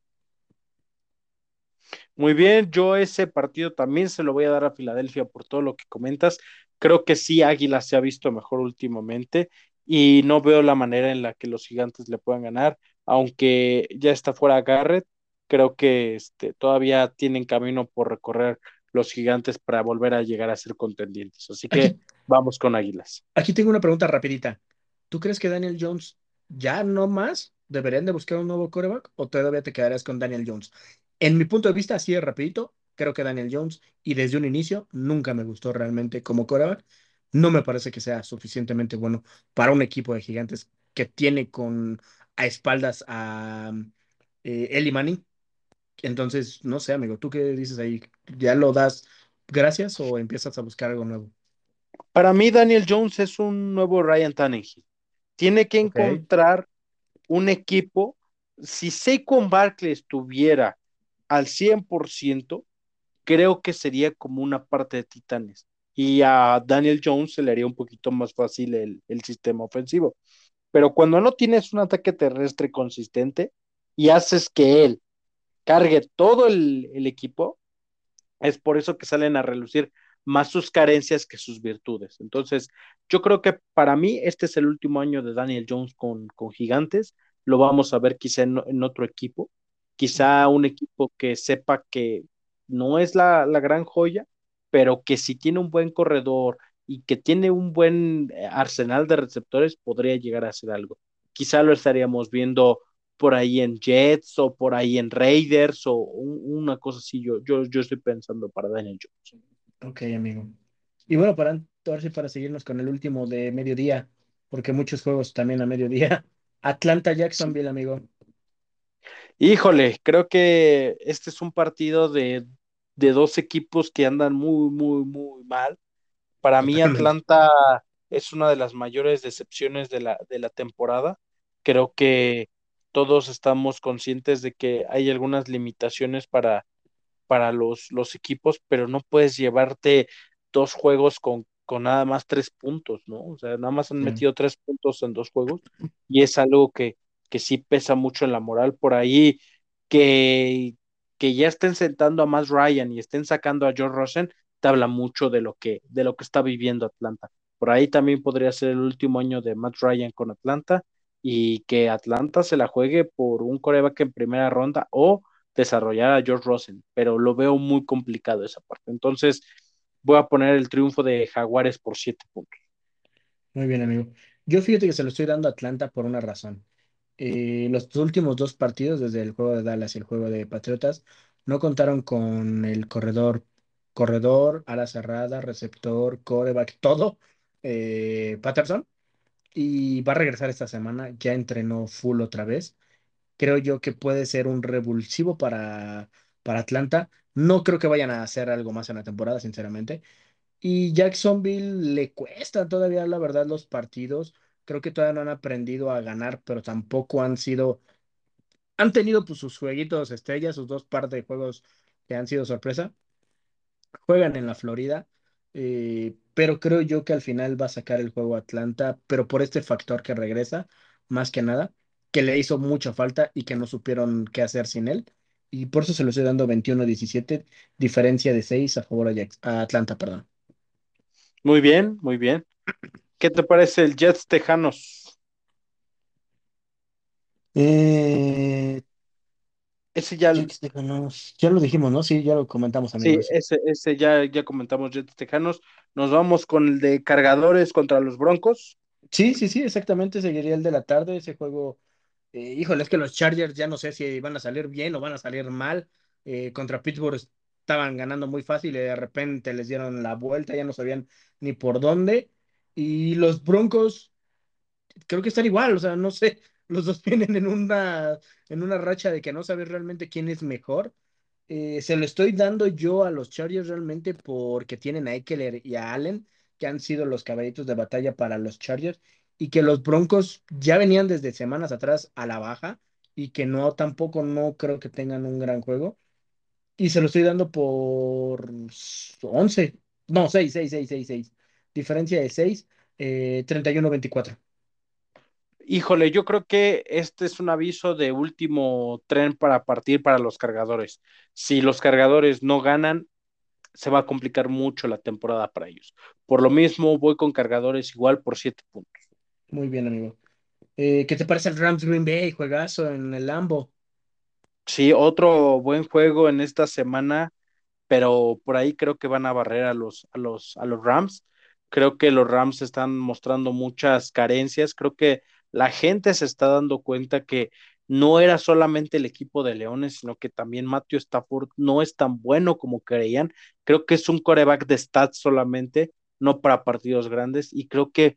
Muy bien, yo ese partido también se lo voy a dar a Filadelfia por todo lo que comentas. Creo que sí, Águilas se ha visto mejor últimamente y no veo la manera en la que los gigantes le puedan ganar, aunque ya está fuera Garrett, creo que este, todavía tienen camino por recorrer los gigantes para volver a llegar a ser contendientes. Así que Aquí, vamos con Águilas. aquí tengo una pregunta rapidita. ¿Tú crees que Daniel Jones ya no más deberían de buscar un nuevo quarterback o todavía te quedarás con Daniel Jones? En mi punto de vista, así de rapidito, creo que Daniel Jones y desde un inicio nunca me gustó realmente como quarterback. No me parece que sea suficientemente bueno para un equipo de gigantes que tiene con a espaldas a eh, Eli Manning. Entonces, no sé, amigo, ¿tú qué dices ahí? ¿Ya lo das gracias o empiezas a buscar algo nuevo? Para mí, Daniel Jones es un nuevo Ryan Tannehill. Tiene que encontrar un equipo. Si Saquon Barkley estuviera al 100%, creo que sería como una parte de Titanes. Y a Daniel Jones se le haría un poquito más fácil el, el sistema ofensivo. Pero cuando no tienes un ataque terrestre consistente y haces que él cargue todo el, el equipo, es por eso que salen a relucir más sus carencias que sus virtudes. Entonces, yo creo que para mí este es el último año de Daniel Jones con, con Gigantes. Lo vamos a ver quizá en, otro equipo, quizá un equipo que sepa que no es la, la gran joya, pero que si tiene un buen corredor y que tiene un buen eh, arsenal de receptores, podría llegar a hacer algo. Quizá lo estaríamos viendo por ahí en Jets o por ahí en Raiders o un- una cosa así. Yo, yo, yo estoy pensando para Daniel Jones. Ok, amigo. Y bueno, para, sí para seguirnos con el último de mediodía, porque muchos juegos también a mediodía. Atlanta. Jacksonville, amigo. Híjole, creo que este es un partido de, de dos equipos que andan muy, muy, muy mal. Para mí. Atlanta es una de las mayores decepciones de la, de la temporada. Creo que todos estamos conscientes de que hay algunas limitaciones para, para los, los equipos, pero no puedes llevarte dos juegos con, con nada más tres puntos, ¿no? O sea, nada más han Sí, metido tres puntos en dos juegos y es algo que, que sí pesa mucho en la moral. Por ahí que, que ya estén sentando a Matt Ryan y estén sacando a George Rosen, te habla mucho de lo que, de lo que está viviendo Atlanta. Por ahí también podría ser el último año de Matt Ryan con Atlanta y que Atlanta se la juegue por un coreback en primera ronda o desarrollar a George Rosen, pero lo veo muy complicado esa parte. Entonces, voy a poner el triunfo de Jaguares por siete puntos. muy bien, amigo. Yo fíjate que se lo estoy dando a Atlanta por una razón. Eh, los últimos dos partidos, desde el juego de Dallas y el juego de Patriotas, no contaron con el corredor, corredor, ala cerrada, receptor, coreback, todo, eh, Patterson. Y va a regresar esta semana, ya entrenó full otra vez. Creo yo que puede ser un revulsivo para, para Atlanta. No creo que vayan a hacer algo más en la temporada, sinceramente. Y Jacksonville le cuesta todavía, la verdad, los partidos. Creo que todavía no han aprendido a ganar, pero tampoco han sido, han tenido pues, sus jueguitos estrellas, sus dos par de juegos que han sido sorpresa. Juegan en la Florida. eh, pero creo yo que al final va a sacar el juego Atlanta, pero por este factor que regresa, más que nada, que le hizo mucha falta y que no supieron qué hacer sin él. Y por eso se lo estoy dando 21-17, diferencia de 6 a favor a, Atlanta, perdón. Muy bien, muy bien. ¿Qué te parece el Jets Tejanos? Eh, Ese ya, Jets Tejanos, ya lo dijimos, ¿no? Sí, ya lo comentamos, amigo. sí, ese. ese, ese ya, ya comentamos Jets Tejanos. Nos vamos con el de cargadores contra los Broncos. Sí, sí, sí, exactamente, seguiría el de la tarde, ese juego. Eh, híjole, es que los Chargers ya no sé si van a salir bien o van a salir mal. Eh, contra Pittsburgh estaban ganando muy fácil y de repente les dieron la vuelta, ya no sabían ni por dónde. Y los Broncos creo que están igual, o sea, no sé, los dos vienen en una, en una racha de que no sabes realmente quién es mejor. Eh, se lo estoy dando yo a los Chargers realmente porque tienen a Eckler y a Allen, que han sido los caballitos de batalla para los Chargers, y que los Broncos ya venían desde semanas atrás a la baja y que no, tampoco no creo que tengan un gran juego. Y se lo estoy dando por 11 no, 6 6 6 6 6 Diferencia de 6, eh, 31-24. Híjole, yo creo que este es un aviso de último tren para partir para los cargadores. Si los cargadores no ganan, se va a complicar mucho la temporada para ellos. Por lo mismo, voy con cargadores igual por siete puntos. Muy bien, amigo. Eh, ¿qué te parece el Rams Green Bay? Juegazo en el Lambo. Sí, otro buen juego en esta semana, pero por ahí creo que van a barrer a los, a los, a los Rams. Creo que los Rams están mostrando muchas carencias. Creo que la gente se está dando cuenta que no era solamente el equipo de Leones, sino que también Matthew Stafford no es tan bueno como creían. Creo que es un coreback de stats solamente, no para partidos grandes, y creo que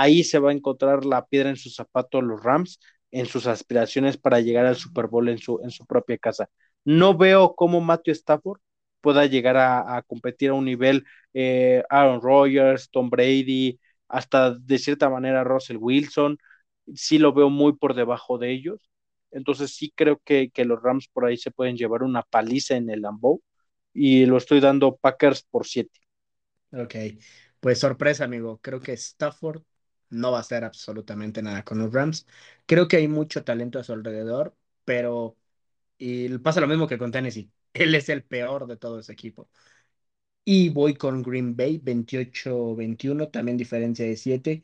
ahí se va a encontrar la piedra en su zapato los Rams en sus aspiraciones para llegar al Super Bowl en su, en su propia casa. No veo cómo Matthew Stafford pueda llegar a, a competir a un nivel eh, Aaron Rodgers, Tom Brady, hasta de cierta manera Russell Wilson, sí lo veo muy por debajo de ellos. Entonces sí creo que, que los Rams por ahí se pueden llevar una paliza en el Lambeau y lo estoy dando Packers por siete. Ok, pues sorpresa, amigo. Creo que Stafford no va a hacer absolutamente nada con los Rams. Creo que hay mucho talento a su alrededor, pero y pasa lo mismo que con Tennessee. Él es el peor de todo ese equipo. Y voy con Green Bay 28-21, también diferencia de 7,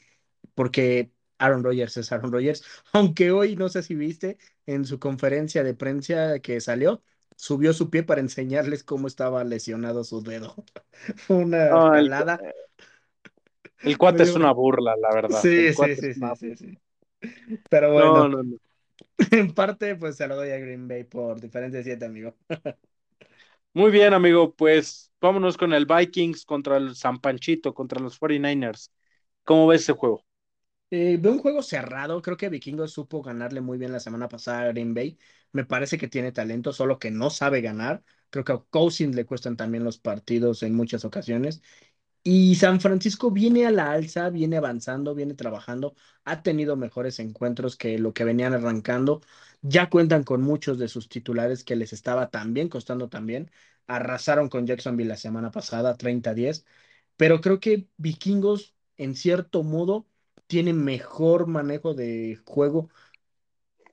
porque Aaron Rodgers es Aaron Rodgers. Aunque hoy, no sé si viste, en su conferencia de prensa que salió, subió su pie para enseñarles cómo estaba lesionado su dedo. Fue una el, jalada. El cuate es una burla, la verdad. Sí, El sí, sí, sí, sí, burla. sí. Pero No, bueno, no, no. en parte, pues se lo doy a Green Bay por diferencia de 7, amigo. Muy bien, amigo, pues vámonos con el Vikings contra el San Panchito, contra los 49ers. ¿Cómo ves ese juego? Eh, veo un juego cerrado. Creo que Vikingos supo ganarle muy bien la semana pasada a Green Bay. Me parece que tiene talento, solo que no sabe ganar. Creo que a Cousins le cuestan también los partidos en muchas ocasiones. Y San Francisco viene a la alza, viene avanzando, viene trabajando. Ha tenido mejores encuentros que lo que venían arrancando. Ya cuentan con muchos de sus titulares que les estaba también costando también. Arrasaron con Jacksonville la semana pasada, 30-10 pero creo que Vikingos, en cierto modo, tienen mejor manejo de juego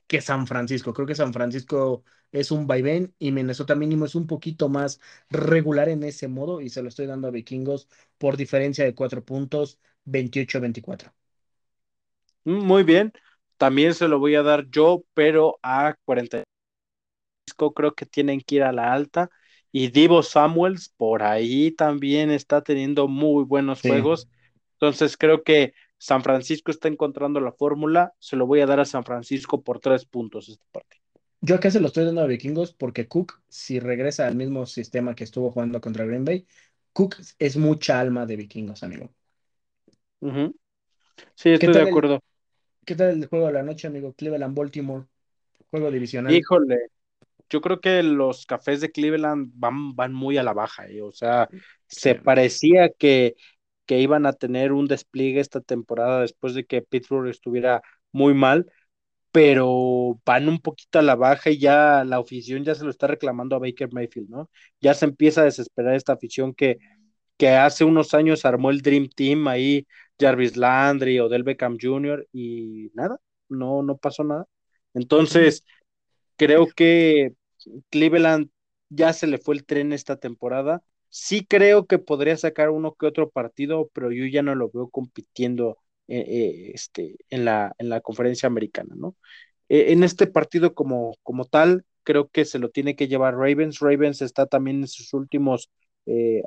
que San Francisco. Creo que San Francisco es un vaivén y Minnesota mínimo es un poquito más regular en ese modo y se lo estoy dando a Vikingos por diferencia de cuatro puntos, 28-24. Mm, Muy bien. También se lo voy a dar yo, pero a 40. Creo que tienen que ir a la alta. Y Divo Samuels por ahí también está teniendo muy buenos Sí. juegos. Entonces creo que San Francisco está encontrando la fórmula. Se lo voy a dar a San Francisco por tres puntos esta parte. Yo acá se lo estoy dando a Vikingos porque Cook, si regresa al mismo sistema que estuvo jugando contra Green Bay, Cook es mucha alma de Vikingos, amigo. Sí, ¿Qué estoy de el, acuerdo. qué tal el juego de la noche, amigo? Cleveland-Baltimore, juego divisional. Híjole, yo creo que los cafés de Cleveland van, van muy a la baja, ¿eh? O sea, se parecía que, que iban a tener un despliegue esta temporada después de que Pittsburgh estuviera muy mal, pero van un poquito a la baja y ya la afición ya se lo está reclamando a Baker Mayfield, ¿no? Ya se empieza a desesperar esta afición que, que hace unos años armó el Dream Team ahí, Jarvis Landry, Odell Beckham Jr. y nada, no, no pasó nada. Entonces, creo que Cleveland ya se le fue el tren esta temporada. Sí creo que podría sacar uno que otro partido, pero yo ya no lo veo compitiendo eh, eh, este, en, la, en la conferencia americana, ¿no? Eh, en este partido como, como tal, creo que se lo tiene que llevar Ravens. Ravens está también en sus últimos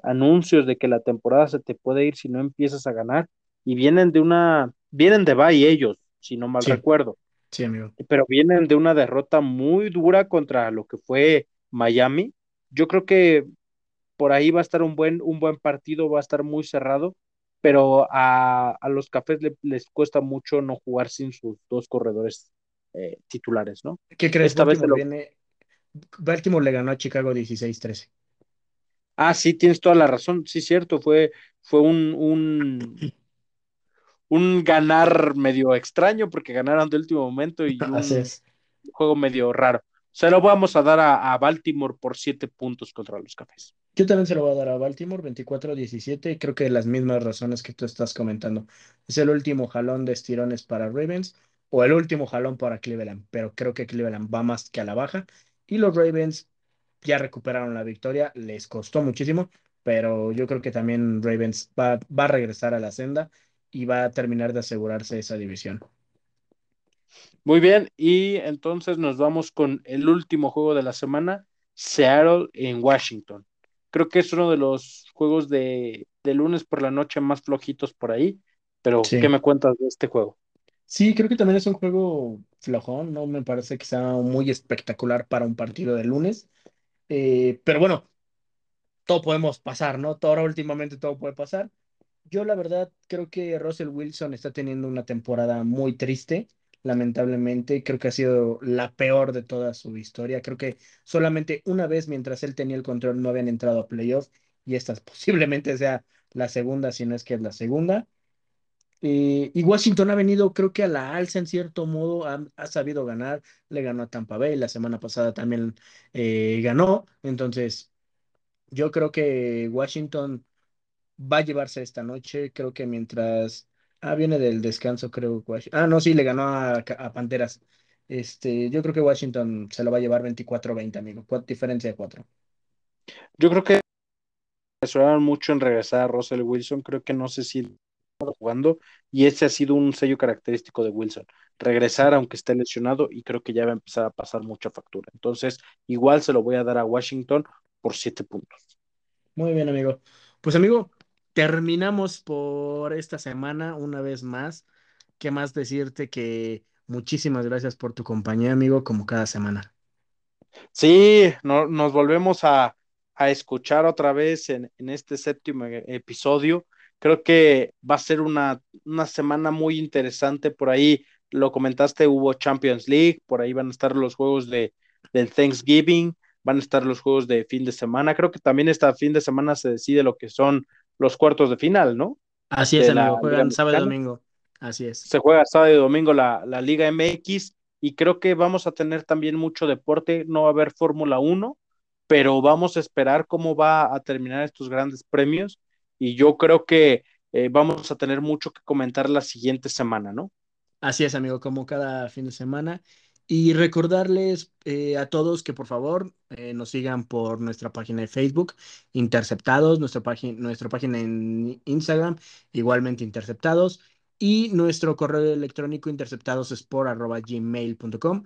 anuncios de que la temporada se te puede ir si no empiezas a ganar y vienen de una, vienen de bye ellos, si no mal recuerdo. Sí, amigo. Pero vienen de una derrota muy dura contra lo que fue Miami. Yo creo que por ahí va a estar un buen, un buen partido, va a estar muy cerrado, pero a, los cafés les cuesta mucho no jugar sin sus dos corredores eh, titulares, ¿no? ¿Qué crees? Esta vez viene... Baltimore le ganó a Chicago 16-13. Ah, sí, tienes toda la razón, sí, cierto, fue, fue un, un, un ganar medio extraño porque ganaron de último momento y un juego medio raro. Se lo vamos a dar a, Baltimore por siete puntos contra los Cafés. Yo también se lo voy a dar a Baltimore, 24-17, creo que las mismas razones que tú estás comentando. Es el último jalón de estirones para Ravens o el último jalón para Cleveland, pero creo que Cleveland va más que a la baja y los Ravens ya recuperaron la victoria, les costó muchísimo, pero yo creo que también Ravens va, va a regresar a la senda y va a terminar de asegurarse esa división. Muy bien, y entonces nos vamos con el último juego de la semana, Seattle en Washington. Creo que es uno de los juegos de, lunes por la noche más flojitos por ahí, pero ¿qué me cuentas de este juego? Sí, creo que también es un juego flojón, no me parece que sea muy espectacular para un partido de lunes, eh, pero bueno, todo podemos pasar, ¿no? Todo, ahora últimamente todo puede pasar. Yo la verdad creo que Russell Wilson está teniendo una temporada muy triste, lamentablemente. Creo que ha sido la peor de toda su historia. Creo que solamente una vez mientras él tenía el control no habían entrado a playoff y esta posiblemente sea la segunda, si no es que es la segunda. Eh, y Washington ha venido, creo que a la alza en cierto modo, ha, sabido ganar, le ganó a Tampa Bay, la semana pasada también eh, ganó, entonces yo creo que Washington va a llevarse esta noche. Creo que mientras. Ah, viene del descanso, creo. Ah, no, sí, le ganó a, Panteras. Este, yo creo que Washington se lo va a llevar 24-20, amigo. diferencia de 4. Yo creo que esperaron mucho en regresar a Russell Wilson. Creo que no sé si jugando y ese ha sido un sello característico de Wilson. Regresar aunque esté lesionado y creo que ya va a empezar a pasar mucha factura. Entonces, igual se lo voy a dar a Washington por 7 puntos. Muy bien, amigo. Pues, amigo, terminamos por esta semana una vez más. ¿Qué más decirte que muchísimas gracias por tu compañía, amigo, como cada semana? Sí, nos volvemos a, escuchar otra vez en, este séptimo episodio. Creo que va a ser una, una semana muy interesante. Por ahí lo comentaste, hubo Champions League, por ahí van a estar los juegos de, del Thanksgiving, van a estar los juegos de fin de semana. Creo que también esta fin de semana se decide lo que son los cuartos de final, ¿no? Así es, amigo, juegan sábado y domingo. Así es. Se juega sábado y domingo la, la Liga MX y creo que vamos a tener también mucho deporte, no va a haber Fórmula 1, pero vamos a esperar cómo va a terminar estos grandes premios y yo creo que eh, vamos a tener mucho que comentar la siguiente semana, ¿no? Así es, amigo, como cada fin de semana. Y recordarles eh, a todos que por favor eh, nos sigan por nuestra página de Facebook, Interceptados, nuestra, página, nuestra página en Instagram, igualmente Interceptados, y nuestro correo electrónico interceptadosport.gmail.com.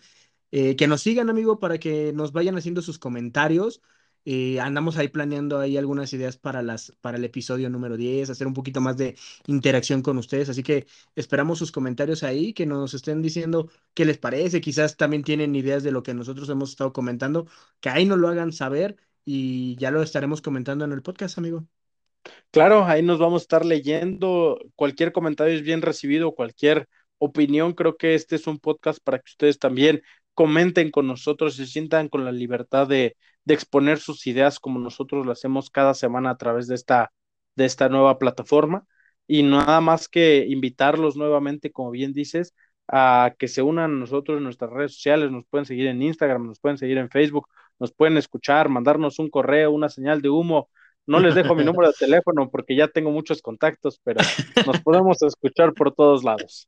Eh, que nos sigan, amigo, para que nos vayan haciendo sus comentarios eh, andamos ahí planeando ahí algunas ideas para, las, para el episodio número 10, hacer un poquito más de interacción con ustedes. Así que esperamos sus comentarios ahí, que nos estén diciendo qué les parece. Quizás también tienen ideas de lo que nosotros hemos estado comentando, que ahí nos lo hagan saber y ya lo estaremos comentando en el podcast, amigo. Claro, ahí nos vamos a estar leyendo. Cualquier comentario es bien recibido, cualquier opinión. Creo que este es un podcast para que ustedes también comenten con nosotros, se sientan con la libertad de, de exponer sus ideas como nosotros lo hacemos cada semana a través de esta, de esta nueva plataforma. Y nada más que invitarlos nuevamente, como bien dices, a que se unan a nosotros en nuestras redes sociales, nos pueden seguir en Instagram, nos pueden seguir en Facebook, nos pueden escuchar, mandarnos un correo, una señal de humo, No les dejo mi número de teléfono porque ya tengo muchos contactos, pero nos podemos escuchar por todos lados.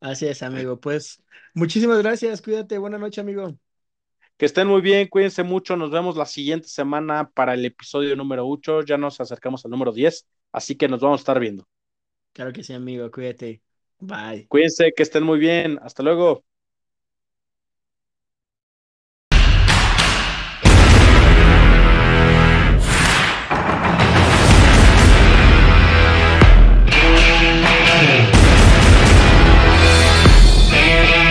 Así es, amigo. Pues muchísimas gracias. Cuídate. Buenas noches, amigo. Que estén muy bien, cuídense mucho. Nos vemos la siguiente semana para el episodio número 8. Ya nos acercamos al número 10, así que nos vamos a estar viendo. Claro que sí, amigo. Cuídate. Bye. Cuídense, que estén muy bien. Hasta luego.